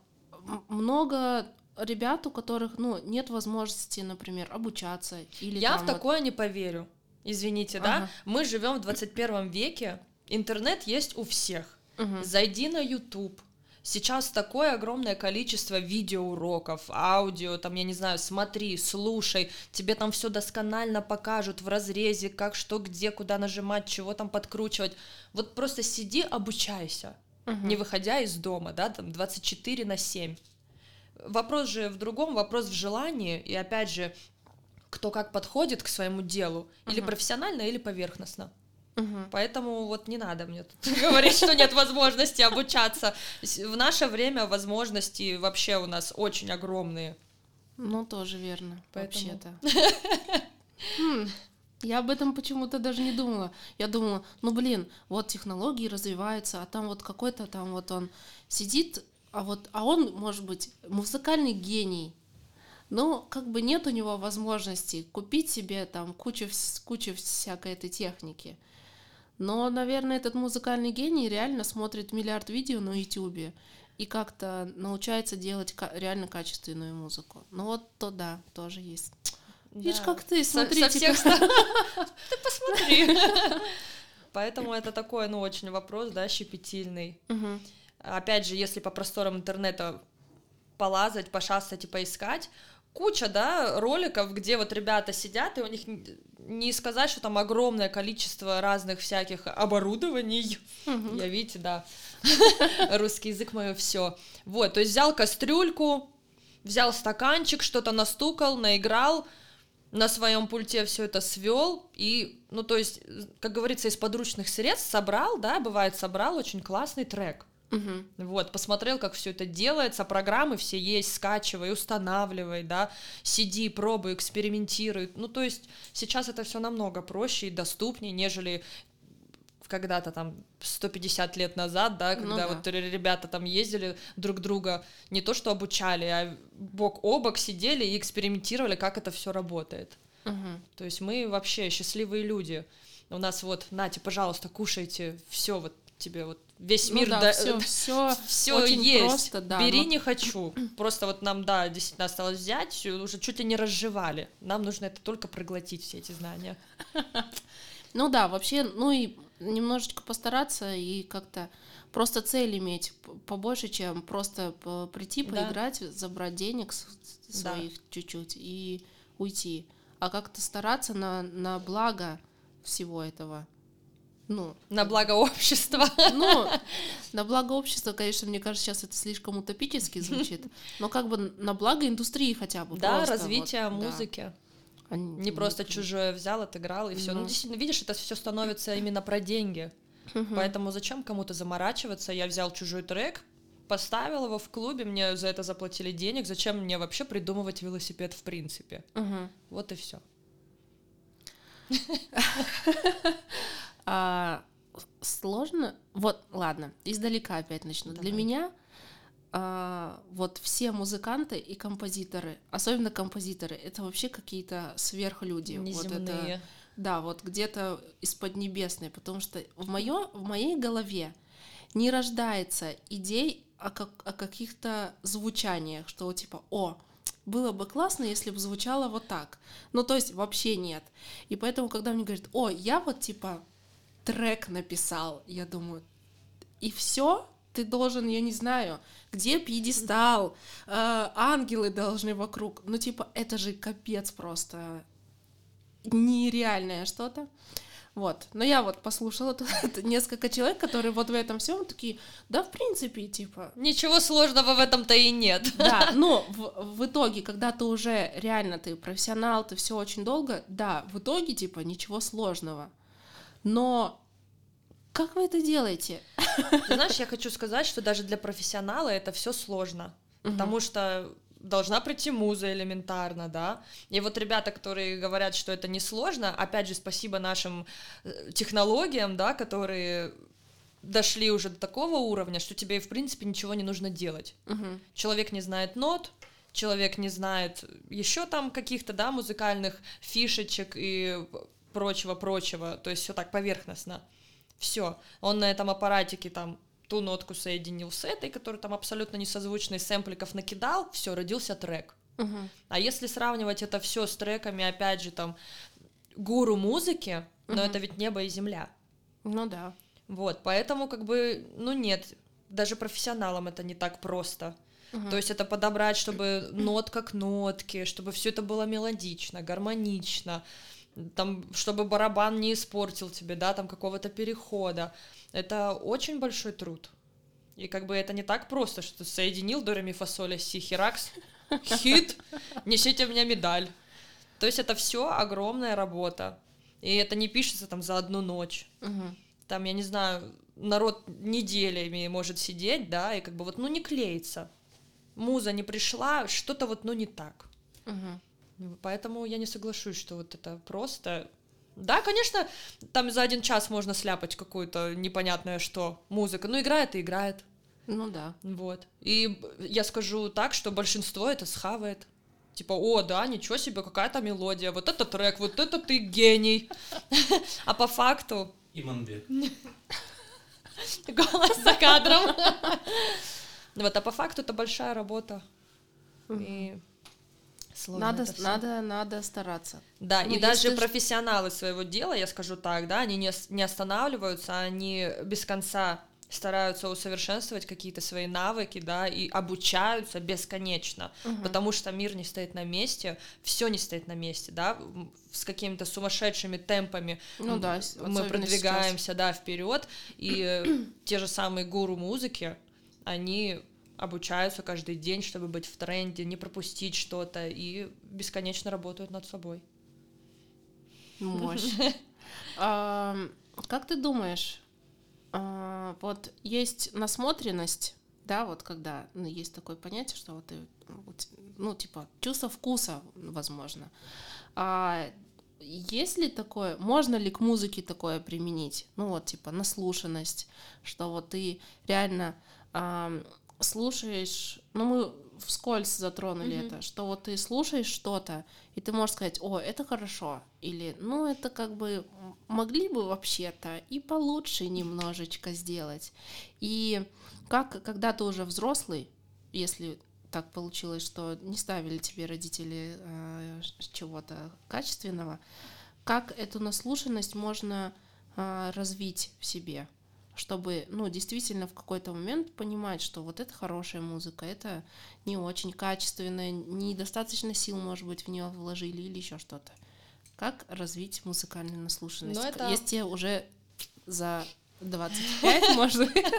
Speaker 1: много ребят, у которых, ну, нет возможности, например, обучаться или
Speaker 2: Я
Speaker 1: там
Speaker 2: в
Speaker 1: вот-
Speaker 2: такое не поверю. Извините, да?
Speaker 1: Ага.
Speaker 2: Мы живем в 21 веке, интернет есть у всех.
Speaker 1: Мгм.
Speaker 2: Зайди на YouTube. Сейчас такое огромное количество видеоуроков, аудио, там, я не знаю, смотри, слушай, тебе там все досконально покажут в разрезе, как, что, где, куда нажимать, чего там подкручивать. Вот просто сиди, обучайся,
Speaker 1: Мгм.
Speaker 2: не выходя из дома, да, там 24 на 7. Вопрос же в другом, вопрос в желании, и опять же, кто как подходит к своему делу, или
Speaker 1: Мгм.
Speaker 2: профессионально, или поверхностно.
Speaker 1: Мгм.
Speaker 2: Поэтому вот не надо мне тут говорить, что нет возможности обучаться. В наше время возможности вообще у нас очень огромные.
Speaker 1: Ну, тоже верно,
Speaker 2: Поэтому-
Speaker 1: вообще-то. Хм, Я об этом почему-то даже не думала. Я думала, ну блин, вот технологии развиваются, а там вот какой-то там вот он сидит, а вот, а он, может быть, музыкальный гений. Но как бы нет у него возможности купить себе там кучу, кучу всякой этой техники. Но, наверное, этот музыкальный гений реально смотрит миллиард видео на YouTube и как-то научается делать реально качественную музыку. Ну вот то да, тоже есть. Видишь,
Speaker 2: Да.
Speaker 1: как ты,
Speaker 2: Со- со
Speaker 1: смотрите.
Speaker 2: всех сторон. Ты посмотри. Поэтому это такой, ну, очень вопрос, да, щепетильный.
Speaker 1: Мгм.
Speaker 2: Опять же, если по просторам интернета полазать, пошастать и поискать, куча, да, роликов, где вот ребята сидят, и у них не сказать, что там огромное количество разных всяких оборудований.
Speaker 1: Мгм.
Speaker 2: Я, видите, да, русский язык мое все. Вот, то есть взял кастрюльку, взял стаканчик, что-то настукал, наиграл, на своем пульте все это свел и, ну, то есть, как говорится, из подручных средств собрал, да, бывает, собрал очень классный трек.
Speaker 1: Мгм.
Speaker 2: Вот, посмотрел, как все это делается, программы все есть, скачивай, устанавливай, да, сиди, пробуй, экспериментируй. Ну, то есть сейчас это все намного проще и доступнее, нежели когда-то там 150 лет назад, да,
Speaker 1: Ну
Speaker 2: когда
Speaker 1: да.
Speaker 2: вот ребята там ездили друг друга, не то что обучали, а бок о бок сидели и экспериментировали, как это все работает.
Speaker 1: Мгм.
Speaker 2: То есть мы вообще счастливые люди. У нас вот, нате, пожалуйста, кушайте, все вот тебе вот весь
Speaker 1: Ну
Speaker 2: мир
Speaker 1: да,
Speaker 2: да-
Speaker 1: все, все,
Speaker 2: все
Speaker 1: очень
Speaker 2: есть.
Speaker 1: просто, да,
Speaker 2: Бери
Speaker 1: но-
Speaker 2: не хочу. Просто вот нам, да, действительно осталось взять, уже чуть ли не разжевали. Нам нужно это только проглотить, все эти знания.
Speaker 1: Ну да, вообще, ну и немножечко постараться и как-то просто цель иметь побольше, чем просто прийти,
Speaker 2: Да.
Speaker 1: поиграть, забрать денег с- с-
Speaker 2: Да.
Speaker 1: своих чуть-чуть и уйти. А как-то стараться на, на благо всего этого. Ну,
Speaker 2: На благо общества.
Speaker 1: ну, на благо общества, конечно, мне кажется, сейчас это слишком утопически звучит, но как бы на благо индустрии хотя бы.
Speaker 2: Да,
Speaker 1: просто вот,
Speaker 2: развитие
Speaker 1: да.
Speaker 2: музыки.
Speaker 1: А
Speaker 2: Не просто чужое взял, отыграл и все. Ну,
Speaker 1: Ну.
Speaker 2: действительно, видишь, это все становится именно про деньги.
Speaker 1: Мгм.
Speaker 2: Поэтому зачем кому-то заморачиваться? Я взял чужой трек, поставил его в клубе, мне за это заплатили денег. Зачем мне вообще придумывать велосипед в принципе?
Speaker 1: Мгм.
Speaker 2: Вот и все.
Speaker 1: А, сложно. Вот, ладно, издалека опять начну. Для
Speaker 2: Давай.
Speaker 1: меня а, вот все музыканты и композиторы, особенно композиторы, это вообще какие-то сверхлюди. Вот это,
Speaker 2: Неземные.
Speaker 1: да, вот где-то из поднебесной, потому что в, моё, в моей голове не рождается идей о, как, о каких-то звучаниях, что типа, о, было бы классно, если бы звучало вот так. Ну, то есть вообще нет. И поэтому, когда мне говорят, о, я вот типа трек написал, я думаю, и все, ты должен, я не знаю, где пьедестал, э, ангелы должны вокруг. Ну, типа, это же капец просто нереальное что-то. Вот. Но я вот послушала тут несколько человек, которые вот в этом всем такие, да, в принципе, типа,
Speaker 2: Ничего сложного в этом-то и нет.
Speaker 1: да, но в, в итоге, когда ты уже реально ты профессионал, ты все очень долго, да, в итоге типа ничего сложного. Но как вы это делаете?
Speaker 2: Ты знаешь, я хочу сказать, что даже для профессионала это все сложно. Потому что должна прийти муза элементарно, да. И вот ребята, которые говорят, что это несложно, опять же, спасибо нашим э, технологиям, да, которые дошли уже до такого уровня, что тебе, в принципе, ничего не нужно делать.
Speaker 1: Мгм.
Speaker 2: Человек не знает нот, человек не знает еще там каких-то, да, музыкальных фишечек и прочего-прочего, то есть все так поверхностно. Все, он на этом аппаратике там ту нотку соединил с этой, которая там абсолютно несозвучный, сэмпликов накидал, все, родился трек.
Speaker 1: Мгм.
Speaker 2: А если сравнивать это все с треками, опять же, там, гуру музыки, но
Speaker 1: Мгм.
Speaker 2: это ведь небо и земля.
Speaker 1: Ну да.
Speaker 2: Вот, поэтому как бы, ну нет, даже профессионалам это не так просто.
Speaker 1: Мгм.
Speaker 2: То есть это подобрать, чтобы нотка к нотке, чтобы все это было мелодично, гармонично, там, чтобы барабан не испортил тебе, да, там какого-то перехода. Это очень большой труд. И как бы это не так просто, что ты соединил до ми фа соль ля, си херакс, хит, несите мне медаль. То есть это все огромная работа. И это не пишется там за одну ночь
Speaker 1: Мгм.
Speaker 2: там, я не знаю, народ неделями может сидеть, да, и как бы вот, ну, не клеится. Муза не пришла, что-то вот, ну, не так.
Speaker 1: Мгм.
Speaker 2: Поэтому я не соглашусь, что вот это просто... Да, конечно, там за один час можно сляпать какую-то непонятное что музыка, но играет и играет,
Speaker 1: Ну да.
Speaker 2: вот. И я скажу так, что большинство это схавает. Типа, о, да, ничего себе, какая-то мелодия, вот это трек, вот это ты гений. А по факту
Speaker 3: Иманбек.
Speaker 2: Голос за кадром. Вот, а по факту это большая работа. И Сложно
Speaker 1: надо,
Speaker 2: это
Speaker 1: надо, надо стараться.
Speaker 2: Да,
Speaker 1: Ну,
Speaker 2: и даже
Speaker 1: ж-
Speaker 2: профессионалы своего дела, я скажу так, да, они не, не останавливаются, они без конца стараются усовершенствовать какие-то свои навыки, да, и обучаются бесконечно,
Speaker 1: Мгм.
Speaker 2: потому что мир не стоит на месте, все не стоит на месте, да, с какими-то сумасшедшими темпами
Speaker 1: Ну да,
Speaker 2: мы продвигаемся, да, вперед, и э, те же самые гуру музыки, они обучаются каждый день, чтобы быть в тренде, не пропустить что-то, и бесконечно работают над собой.
Speaker 1: Мощь. Как ты думаешь, а, вот есть насмотренность, да, вот когда ну, есть такое понятие, что вот ты, ну, типа, чувство вкуса, возможно. А есть ли такое, можно ли к музыке такое применить? Ну, вот, типа, наслушанность, что вот ты реально слушаешь, ну, мы вскользь затронули
Speaker 2: Мгм.
Speaker 1: это, что вот ты слушаешь что-то, и ты можешь сказать, о, это хорошо, или, ну, это как бы могли бы вообще-то и получше немножечко сделать. И как, когда ты уже взрослый, если так получилось, что не ставили тебе родители э, чего-то качественного, как эту наслушанность можно э, развить в себе, чтобы, ну, действительно в какой-то момент понимать, что вот это хорошая музыка, это не очень качественная, недостаточно сил, может быть, в нее вложили или еще что-то. Как развить музыкальную наслушанность?
Speaker 2: Ну, это-
Speaker 1: Есть уже за 25, может быть.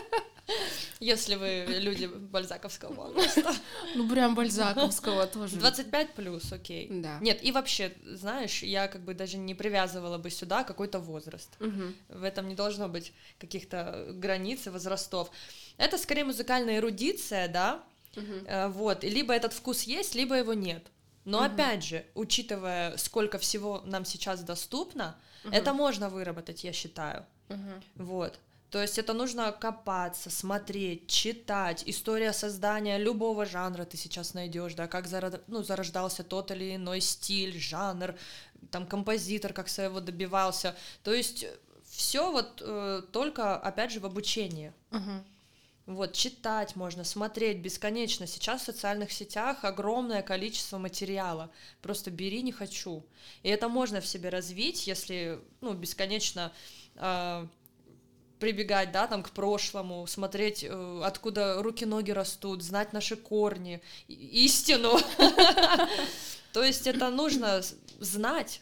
Speaker 2: Если вы люди бальзаковского возраста.
Speaker 1: Ну, прям Бальзаковского тоже.
Speaker 2: 25 плюс, окей.
Speaker 1: Да.
Speaker 2: Нет, и вообще, знаешь, я как бы даже не привязывала бы сюда какой-то возраст.
Speaker 1: Мгм.
Speaker 2: В этом не должно быть каких-то границ и возрастов. Это скорее музыкальная эрудиция, да. Э, Вот, и либо этот вкус есть, либо его нет. Но
Speaker 1: Мгм.
Speaker 2: опять же, учитывая, сколько всего нам сейчас доступно, это можно выработать, я считаю.
Speaker 1: Мгм.
Speaker 2: Вот. То есть это нужно копаться, смотреть, читать. История создания любого жанра ты сейчас найдешь, да, как зара- ну, зарождался тот или иной стиль, жанр, там композитор как своего добивался. То есть все вот э, только, опять же, в обучении.
Speaker 1: Мгм.
Speaker 2: Вот, читать можно, смотреть бесконечно. Сейчас в социальных сетях огромное количество материала. Просто бери, не хочу. И это можно в себе развить, если, ну, бесконечно а, прибегать, да, там, к прошлому, смотреть, э, откуда руки-ноги растут, знать наши корни, истину. То есть это нужно знать.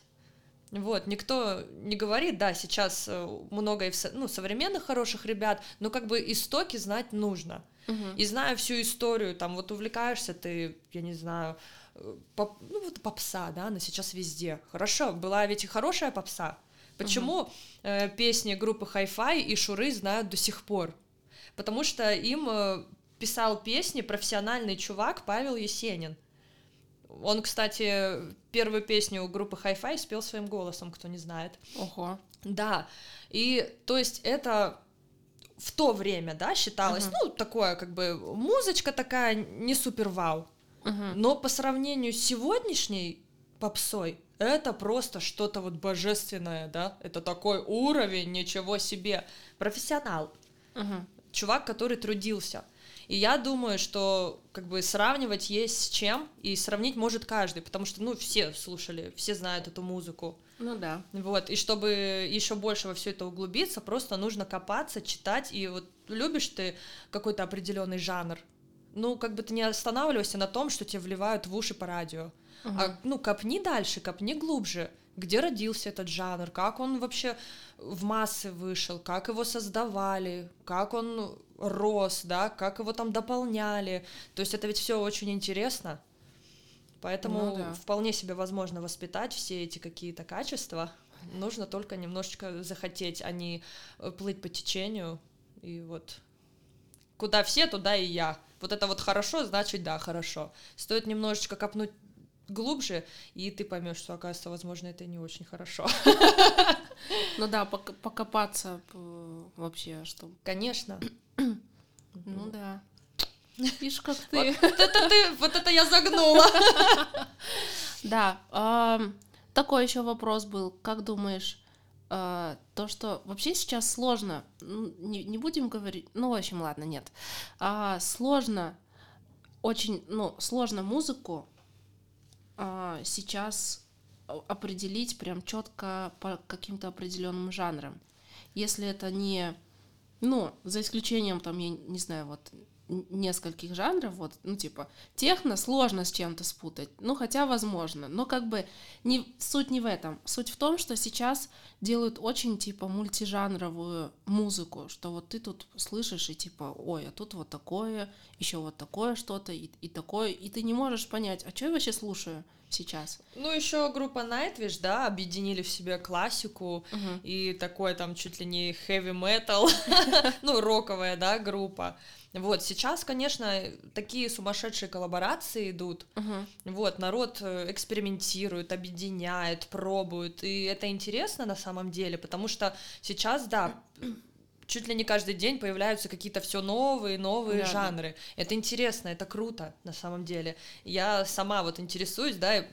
Speaker 2: Вот, никто не говорит, да, сейчас э, много и в ну, современных хороших ребят, но как бы истоки знать нужно.
Speaker 1: Мгм.
Speaker 2: И зная всю историю, там вот увлекаешься ты, я не знаю, э, поп- ну вот попса, да, она сейчас везде. Хорошо, была ведь и хорошая попса. Почему э, песни группы Hi-Fi и Шуры знают до сих пор? Потому что им э, писал песни профессиональный чувак Павел Есенин. Он, кстати, первую песню группы Hi-Fi спел своим голосом, кто не знает.
Speaker 1: Ого.
Speaker 2: Да, и то есть это в то время, да, считалось,
Speaker 1: Мгм.
Speaker 2: ну, такое, как бы, музычка такая не супер вау,
Speaker 1: Мгм.
Speaker 2: но по сравнению с сегодняшней попсой, это просто что-то вот божественное, да, это такой уровень, ничего себе, профессионал,
Speaker 1: Мгм.
Speaker 2: чувак, который трудился. И я думаю, что как бы сравнивать есть с чем, и сравнить может каждый, потому что, ну, все слушали, все знают эту музыку.
Speaker 1: Ну да.
Speaker 2: Вот, и чтобы еще больше во все это углубиться, просто нужно копаться, читать. И вот любишь ты какой-то определенный жанр, ну, как бы ты не останавливайся на том, что тебе вливают в уши по радио. А, ну, копни дальше, копни глубже. Где родился этот жанр, как он вообще в массы вышел, как его создавали, как он рос, да, как его там дополняли. То есть это ведь все очень интересно. Поэтому
Speaker 1: Ну да.
Speaker 2: вполне себе возможно воспитать все эти какие-то качества. Нужно только немножечко захотеть, а не э, плыть по течению. И вот куда все, туда и я. Вот это вот хорошо, значит, да, хорошо. Стоит немножечко копнуть глубже, и ты поймешь, что, оказывается, возможно, это не очень хорошо.
Speaker 1: Ну да, пок- покопаться п- вообще, что.
Speaker 2: Конечно.
Speaker 1: Ну да. Видишь, как
Speaker 2: Вот
Speaker 1: ты.
Speaker 2: это ты, вот это я загнула.
Speaker 1: Да. Такой еще вопрос был. Как думаешь, а, то, что вообще сейчас сложно, м, не, не будем говорить, ну, в общем, ладно, нет. А, Сложно, очень, ну, сложно музыку сейчас определить прям четко по каким-то определенным жанрам. Если это не, ну, за исключением там, я не знаю, вот нескольких жанров, вот, ну, типа, техно сложно с чем-то спутать, ну, хотя возможно, но как бы не, суть не в этом, суть в том, что сейчас делают очень, типа, мультижанровую музыку, что вот ты тут слышишь и, типа, ой, а тут вот такое, еще вот такое что-то, и, и такое, и ты не можешь понять, а что я вообще слушаю, сейчас.
Speaker 2: Ну, еще группа Nightwish, да, объединили в себе классику uh-huh. и такой там чуть ли не heavy metal, ну, роковая, да, группа. Вот, сейчас, конечно, такие сумасшедшие коллаборации идут. Uh-huh. Вот, народ э, экспериментирует, объединяет, пробует, и это интересно на самом деле, потому что сейчас, да, чуть ли не каждый день появляются какие-то все новые, новые да, жанры. Да. Это интересно, это круто на самом деле. Я сама вот интересуюсь, да,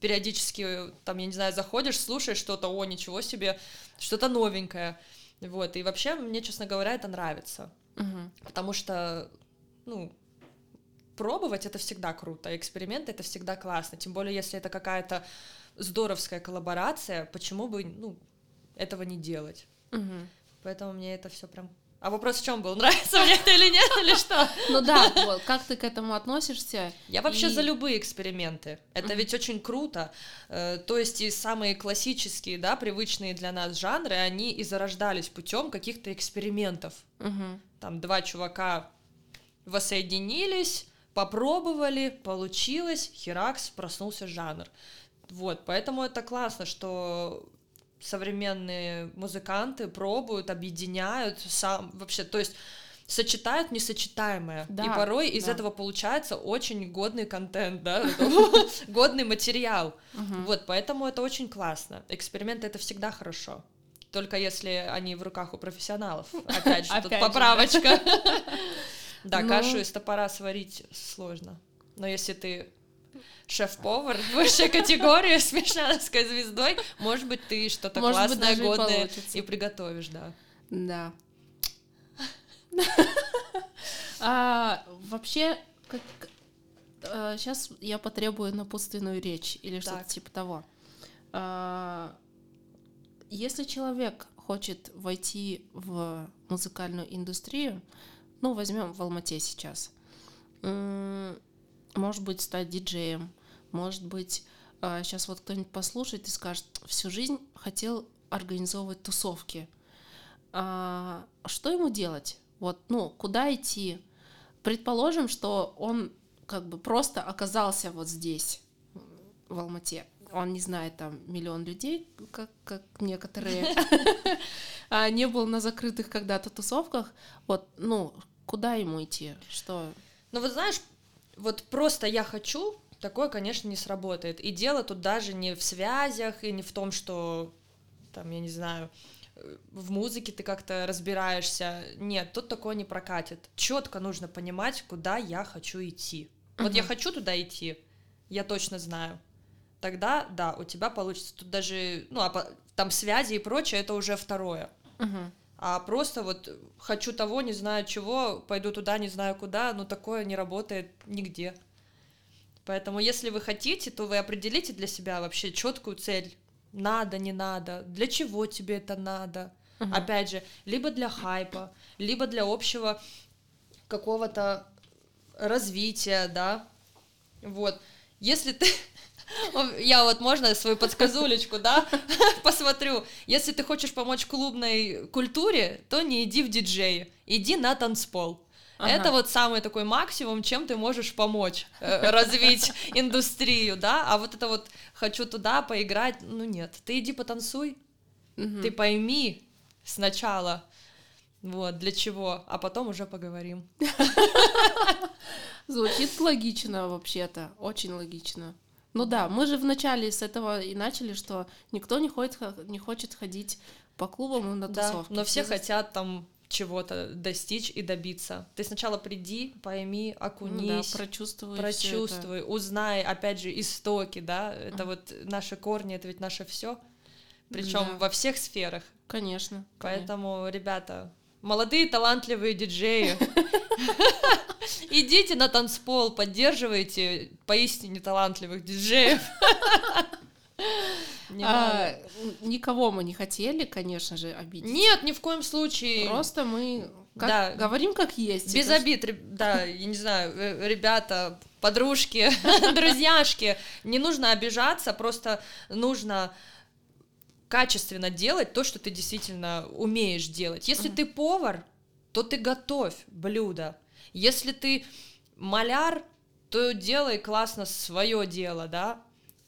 Speaker 2: периодически, там, я не знаю, заходишь, слушаешь что-то, о, ничего себе, что-то новенькое. Вот, и вообще, мне, честно говоря, это нравится. Угу. Потому что, ну, пробовать это всегда круто, эксперимент это всегда классно, тем более если это какая-то здоровская коллаборация, почему бы, ну, этого не делать? Угу. Поэтому мне это все прям а вопрос в чем был? Нравится мне это или нет, или что?
Speaker 1: Ну да, вот, как ты к этому относишься?
Speaker 2: Я вообще и... за любые эксперименты. Это ведь очень круто. Э, то есть и самые классические, да, привычные для нас жанры, они и зарождались путем каких-то экспериментов. Mm-hmm. Там два чувака воссоединились, попробовали, получилось, херакс, проснулся жанр. Вот, поэтому это классно, что современные музыканты пробуют, объединяют сам вообще, то есть сочетают несочетаемое. Да, и порой из да. этого получается очень годный контент, да, годный материал. Вот, поэтому это очень классно. Эксперименты это всегда хорошо. Только если они в руках у профессионалов. Опять же, тут поправочка. Да, ну. кашу из топора сварить сложно. Но если ты шеф-повар высшей категории с мишленовской звездой, может быть, ты что-то классное, годное и, приготовишь, да.
Speaker 1: Да. а, вообще, как, а, сейчас я потребую напутственную речь или что-то типа того. А, если человек хочет войти в музыкальную индустрию, ну, возьмем в Алмате сейчас, может быть, стать диджеем, может быть, сейчас а, вот кто-нибудь послушает и скажет, всю жизнь хотел организовывать тусовки. А, что ему делать? Вот, ну, куда идти? Предположим, что он как бы просто оказался вот здесь, в Алмате. Он не знает там миллион людей, как, как некоторые, а не был на закрытых когда-то тусовках. Вот, ну, куда ему идти? Что?
Speaker 2: Ну, вот знаешь, вот просто я хочу, такое, конечно, не сработает. И дело тут даже не в связях и не в том, что, там, я не знаю, в музыке ты как-то разбираешься. Нет, тут такое не прокатит. Четко нужно понимать, куда я хочу идти. Вот uh-huh. я хочу туда идти, я точно знаю. Тогда, да, у тебя получится. Тут даже, ну, а там связи и прочее, это уже второе. Uh-huh а просто вот хочу того, не знаю чего, пойду туда, не знаю куда, но такое не работает нигде. Поэтому, если вы хотите, то вы определите для себя вообще четкую цель. Надо, не надо, для чего тебе это надо. Uh-huh. Опять же, либо для хайпа, либо для общего какого-то развития, да. Вот. Если ты я вот можно свою подсказулечку, да, посмотрю. Если ты хочешь помочь клубной культуре, то не иди в диджеи, иди на танцпол. Ага. Это вот самый такой максимум, чем ты можешь помочь э, развить индустрию, да, а вот это вот хочу туда поиграть, ну нет, ты иди потанцуй, угу. ты пойми сначала, вот, для чего, а потом уже поговорим.
Speaker 1: Звучит логично вообще-то, очень логично. Ну да, мы же вначале с этого и начали, что никто не, ходит, не хочет ходить по клубам на тусовки.
Speaker 2: Да, но все, все хотят там чего-то достичь и добиться. Ты сначала приди, пойми, окунись,
Speaker 1: да, прочувствуй,
Speaker 2: прочувствуй, узнай, опять же, истоки, да, это mm. вот наши корни, это ведь наше все, причем да. во всех сферах.
Speaker 1: Конечно.
Speaker 2: Поэтому, конечно. ребята, молодые талантливые диджеи, Идите на танцпол, поддерживайте поистине талантливых диджеев.
Speaker 1: А, никого мы не хотели, конечно же, обидеть.
Speaker 2: Нет, ни в коем случае.
Speaker 1: Просто мы как, да. говорим как есть.
Speaker 2: Без обид, да, я не знаю, э, ребята, подружки, друзьяшки, не нужно обижаться, просто нужно качественно делать то, что ты действительно умеешь делать. Если ты повар, то ты готовь блюдо. Если ты маляр, то делай классно свое дело, да.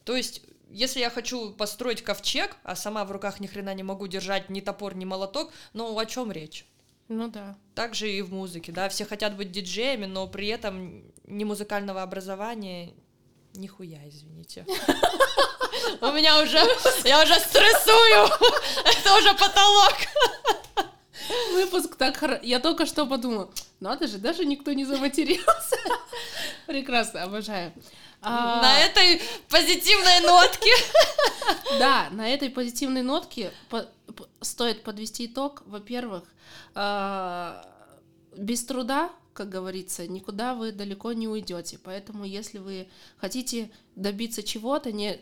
Speaker 2: То есть если я хочу построить ковчег, а сама в руках ни хрена не могу держать ни топор, ни молоток, ну о чем речь?
Speaker 1: Ну да.
Speaker 2: Так же и в музыке, да, все хотят быть диджеями, но при этом ни музыкального образования, нихуя, извините. У меня уже, я уже стрессую, это уже потолок.
Speaker 1: Выпуск так хорошо. Я только что подумала, надо же, даже никто не заматерился. Прекрасно, обожаю.
Speaker 2: А... На этой позитивной нотке.
Speaker 1: Да, на этой позитивной нотке стоит подвести итог. Во-первых, э без труда, как говорится, никуда вы далеко не уйдете. Поэтому, если вы хотите добиться чего-то, не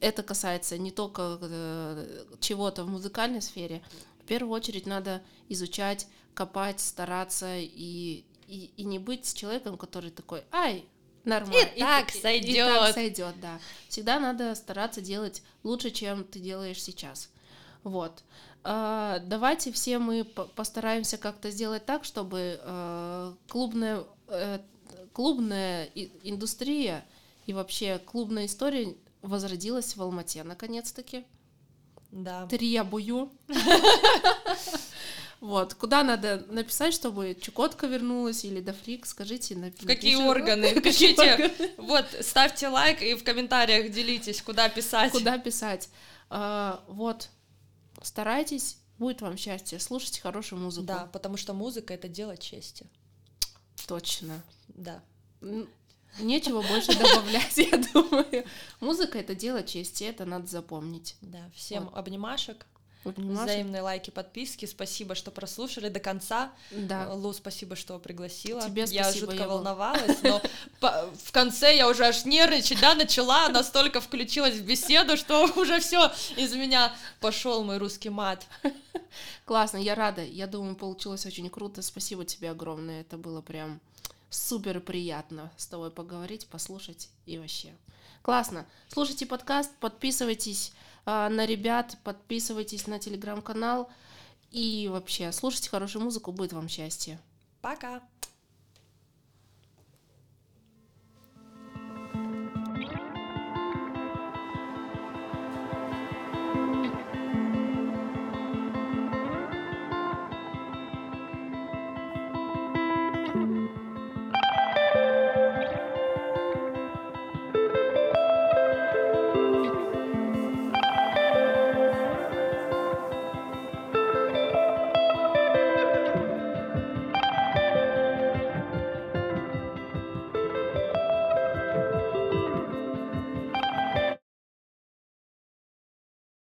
Speaker 1: это касается не только э, чего-то в музыкальной сфере, в первую очередь надо изучать, копать, стараться и, и, и не быть человеком, который такой, ай, нормально.
Speaker 2: И, и так сойдет. И, и
Speaker 1: так сойдет, да. Всегда надо стараться делать лучше, чем ты делаешь сейчас. Вот. Uh, давайте все мы постараемся как-то сделать так, чтобы uh, клубная, uh, клубная индустрия и вообще клубная история возродилась в Алмате наконец-таки.
Speaker 2: Да.
Speaker 1: Требую. Вот, куда надо написать, чтобы Чукотка вернулась или Дофрик, скажите.
Speaker 2: В какие органы? Пишите, вот, ставьте лайк и в комментариях делитесь, куда писать.
Speaker 1: Куда писать. А, вот, старайтесь, будет вам счастье, слушайте хорошую музыку.
Speaker 2: Да, потому что музыка — это дело чести.
Speaker 1: Точно.
Speaker 2: Да.
Speaker 1: Нечего больше добавлять, я думаю. Музыка — это дело чести, это надо запомнить.
Speaker 2: Да, всем вот. обнимашек. Обнимашек. Взаимные лайки, подписки. Спасибо, что прослушали до конца.
Speaker 1: Да.
Speaker 2: Лу, спасибо, что пригласила.
Speaker 1: Тебе
Speaker 2: спасибо,
Speaker 1: я
Speaker 2: жутко
Speaker 1: я
Speaker 2: волновалась, но в конце я уже аж нервничать, да, начала, настолько включилась в беседу, что уже все из меня пошел мой русский мат.
Speaker 1: Классно, я рада. Я думаю, получилось очень круто. Спасибо тебе огромное. Это было прям супер приятно с тобой поговорить, послушать и вообще. Классно. Слушайте подкаст, подписывайтесь э, на ребят, подписывайтесь на телеграм-канал и вообще слушайте хорошую музыку, будет вам счастье.
Speaker 2: Пока.